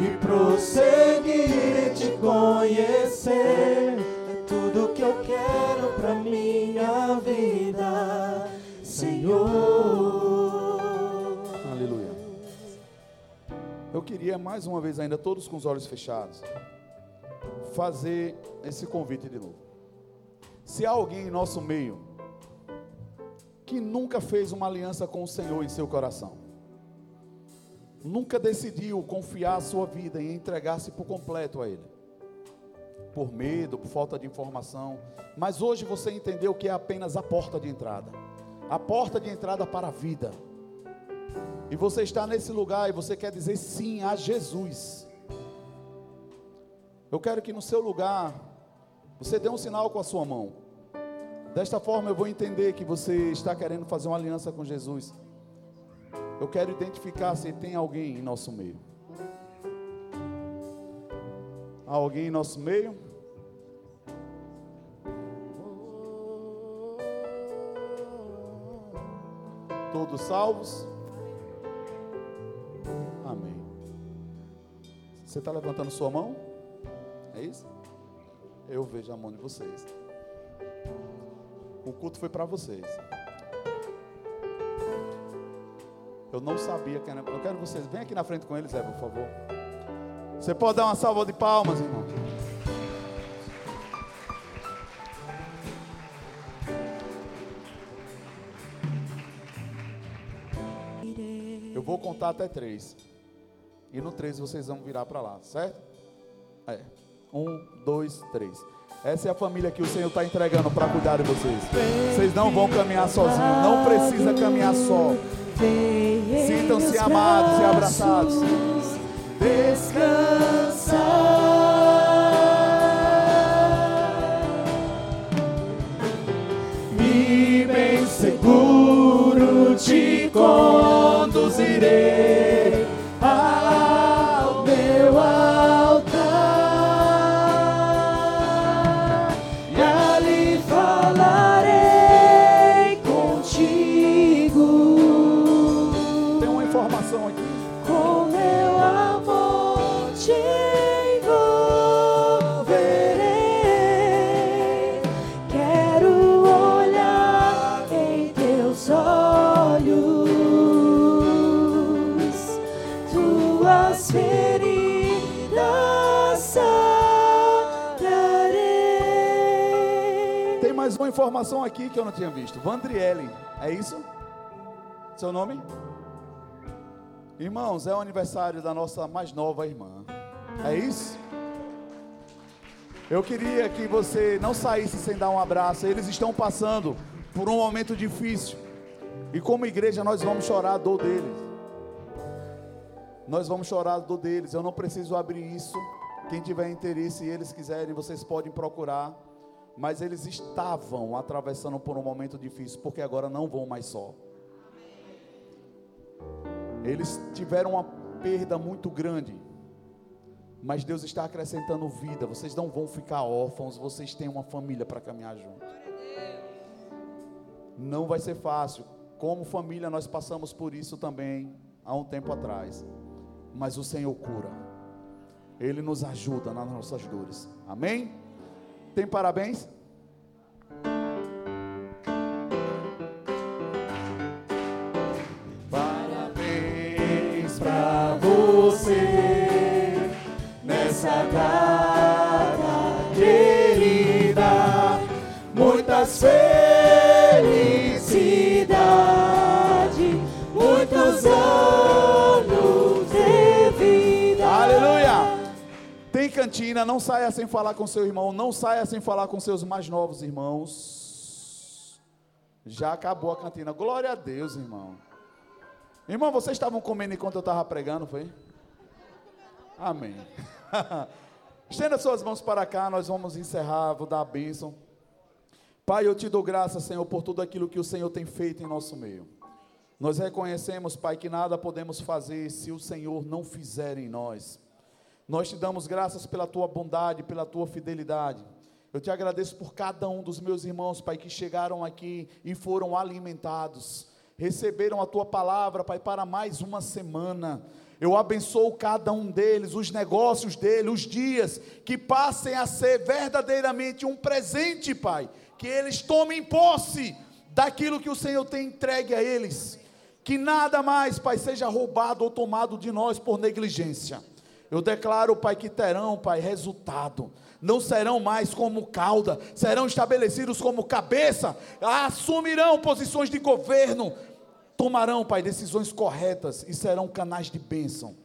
e prosseguir em te conhecer. É tudo que eu quero pra minha vida, Senhor. Aleluia. Eu queria mais uma vez, ainda todos com os olhos fechados, fazer esse convite de novo. Se há alguém em nosso meio que nunca fez uma aliança com o Senhor em seu coração, nunca decidiu confiar a sua vida e entregar-se por completo a Ele, por medo, por falta de informação, mas hoje você entendeu que é apenas a porta de entrada a porta de entrada para a vida. E você está nesse lugar e você quer dizer sim a Jesus. Eu quero que no seu lugar você dê um sinal com a sua mão. Desta forma eu vou entender que você está querendo fazer uma aliança com Jesus. Eu quero identificar se tem alguém em nosso meio. Há alguém em nosso meio? Todos salvos? Amém. Você está levantando sua mão? É isso? Eu vejo a mão de vocês. O culto foi para vocês. Eu não sabia que era. Eu quero vocês. Vem aqui na frente com eles, Zé, por favor. Você pode dar uma salva de palmas, irmão. Eu vou contar até três. E no três vocês vão virar para lá, certo? É. Um, dois, três. Essa é a família que o Senhor está entregando para cuidar de vocês. Vocês não vão caminhar sozinhos, não precisa caminhar só. Sintam-se amados e abraçados. Descansar informação aqui que eu não tinha visto. Vandriele, é isso? Seu nome? Irmãos, é o aniversário da nossa mais nova irmã. É isso? Eu queria que você não saísse sem dar um abraço. Eles estão passando por um momento difícil. E como igreja nós vamos chorar a dor deles. Nós vamos chorar a dor deles. Eu não preciso abrir isso. Quem tiver interesse e eles quiserem, vocês podem procurar. Mas eles estavam atravessando por um momento difícil, porque agora não vão mais só. Eles tiveram uma perda muito grande. Mas Deus está acrescentando vida. Vocês não vão ficar órfãos, vocês têm uma família para caminhar junto. Não vai ser fácil. Como família, nós passamos por isso também há um tempo atrás. Mas o Senhor cura. Ele nos ajuda nas nossas dores. Amém? Tem parabéns? Parabéns pra você nessa data querida. Muitas felicidades, Cantina, não saia sem falar com seu irmão, não saia sem falar com seus mais novos irmãos. Já acabou a cantina. Glória a Deus, irmão. Irmão, vocês estavam comendo enquanto eu estava pregando, foi? Amém. Estenda suas mãos para cá, nós vamos encerrar, vou dar a bênção. Pai, eu te dou graças, Senhor, por tudo aquilo que o Senhor tem feito em nosso meio. Nós reconhecemos, Pai, que nada podemos fazer se o Senhor não fizer em nós. Nós te damos graças pela tua bondade, pela tua fidelidade. Eu te agradeço por cada um dos meus irmãos, Pai, que chegaram aqui e foram alimentados. Receberam a tua palavra, Pai, para mais uma semana. Eu abençoo cada um deles, os negócios deles, os dias, que passem a ser verdadeiramente um presente, Pai. Que eles tomem posse daquilo que o Senhor tem entregue a eles. Que nada mais, Pai, seja roubado ou tomado de nós por negligência. Eu declaro, Pai, que terão, Pai, resultado. Não serão mais como cauda, serão estabelecidos como cabeça, assumirão posições de governo, tomarão, Pai, decisões corretas e serão canais de bênção.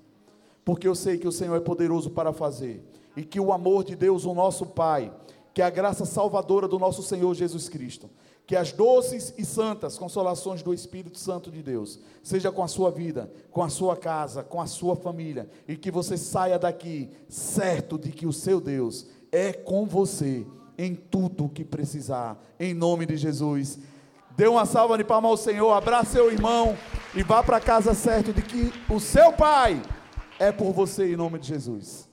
Porque eu sei que o Senhor é poderoso para fazer e que o amor de Deus, o nosso Pai, que a graça salvadora do nosso Senhor Jesus Cristo, que as doces e santas consolações do Espírito Santo de Deus, seja com a sua vida, com a sua casa, com a sua família, e que você saia daqui certo de que o seu Deus é com você em tudo o que precisar, em nome de Jesus. Dê uma salva de palmas ao Senhor, abraça seu irmão e vá para casa certo de que o seu Pai é por você em nome de Jesus.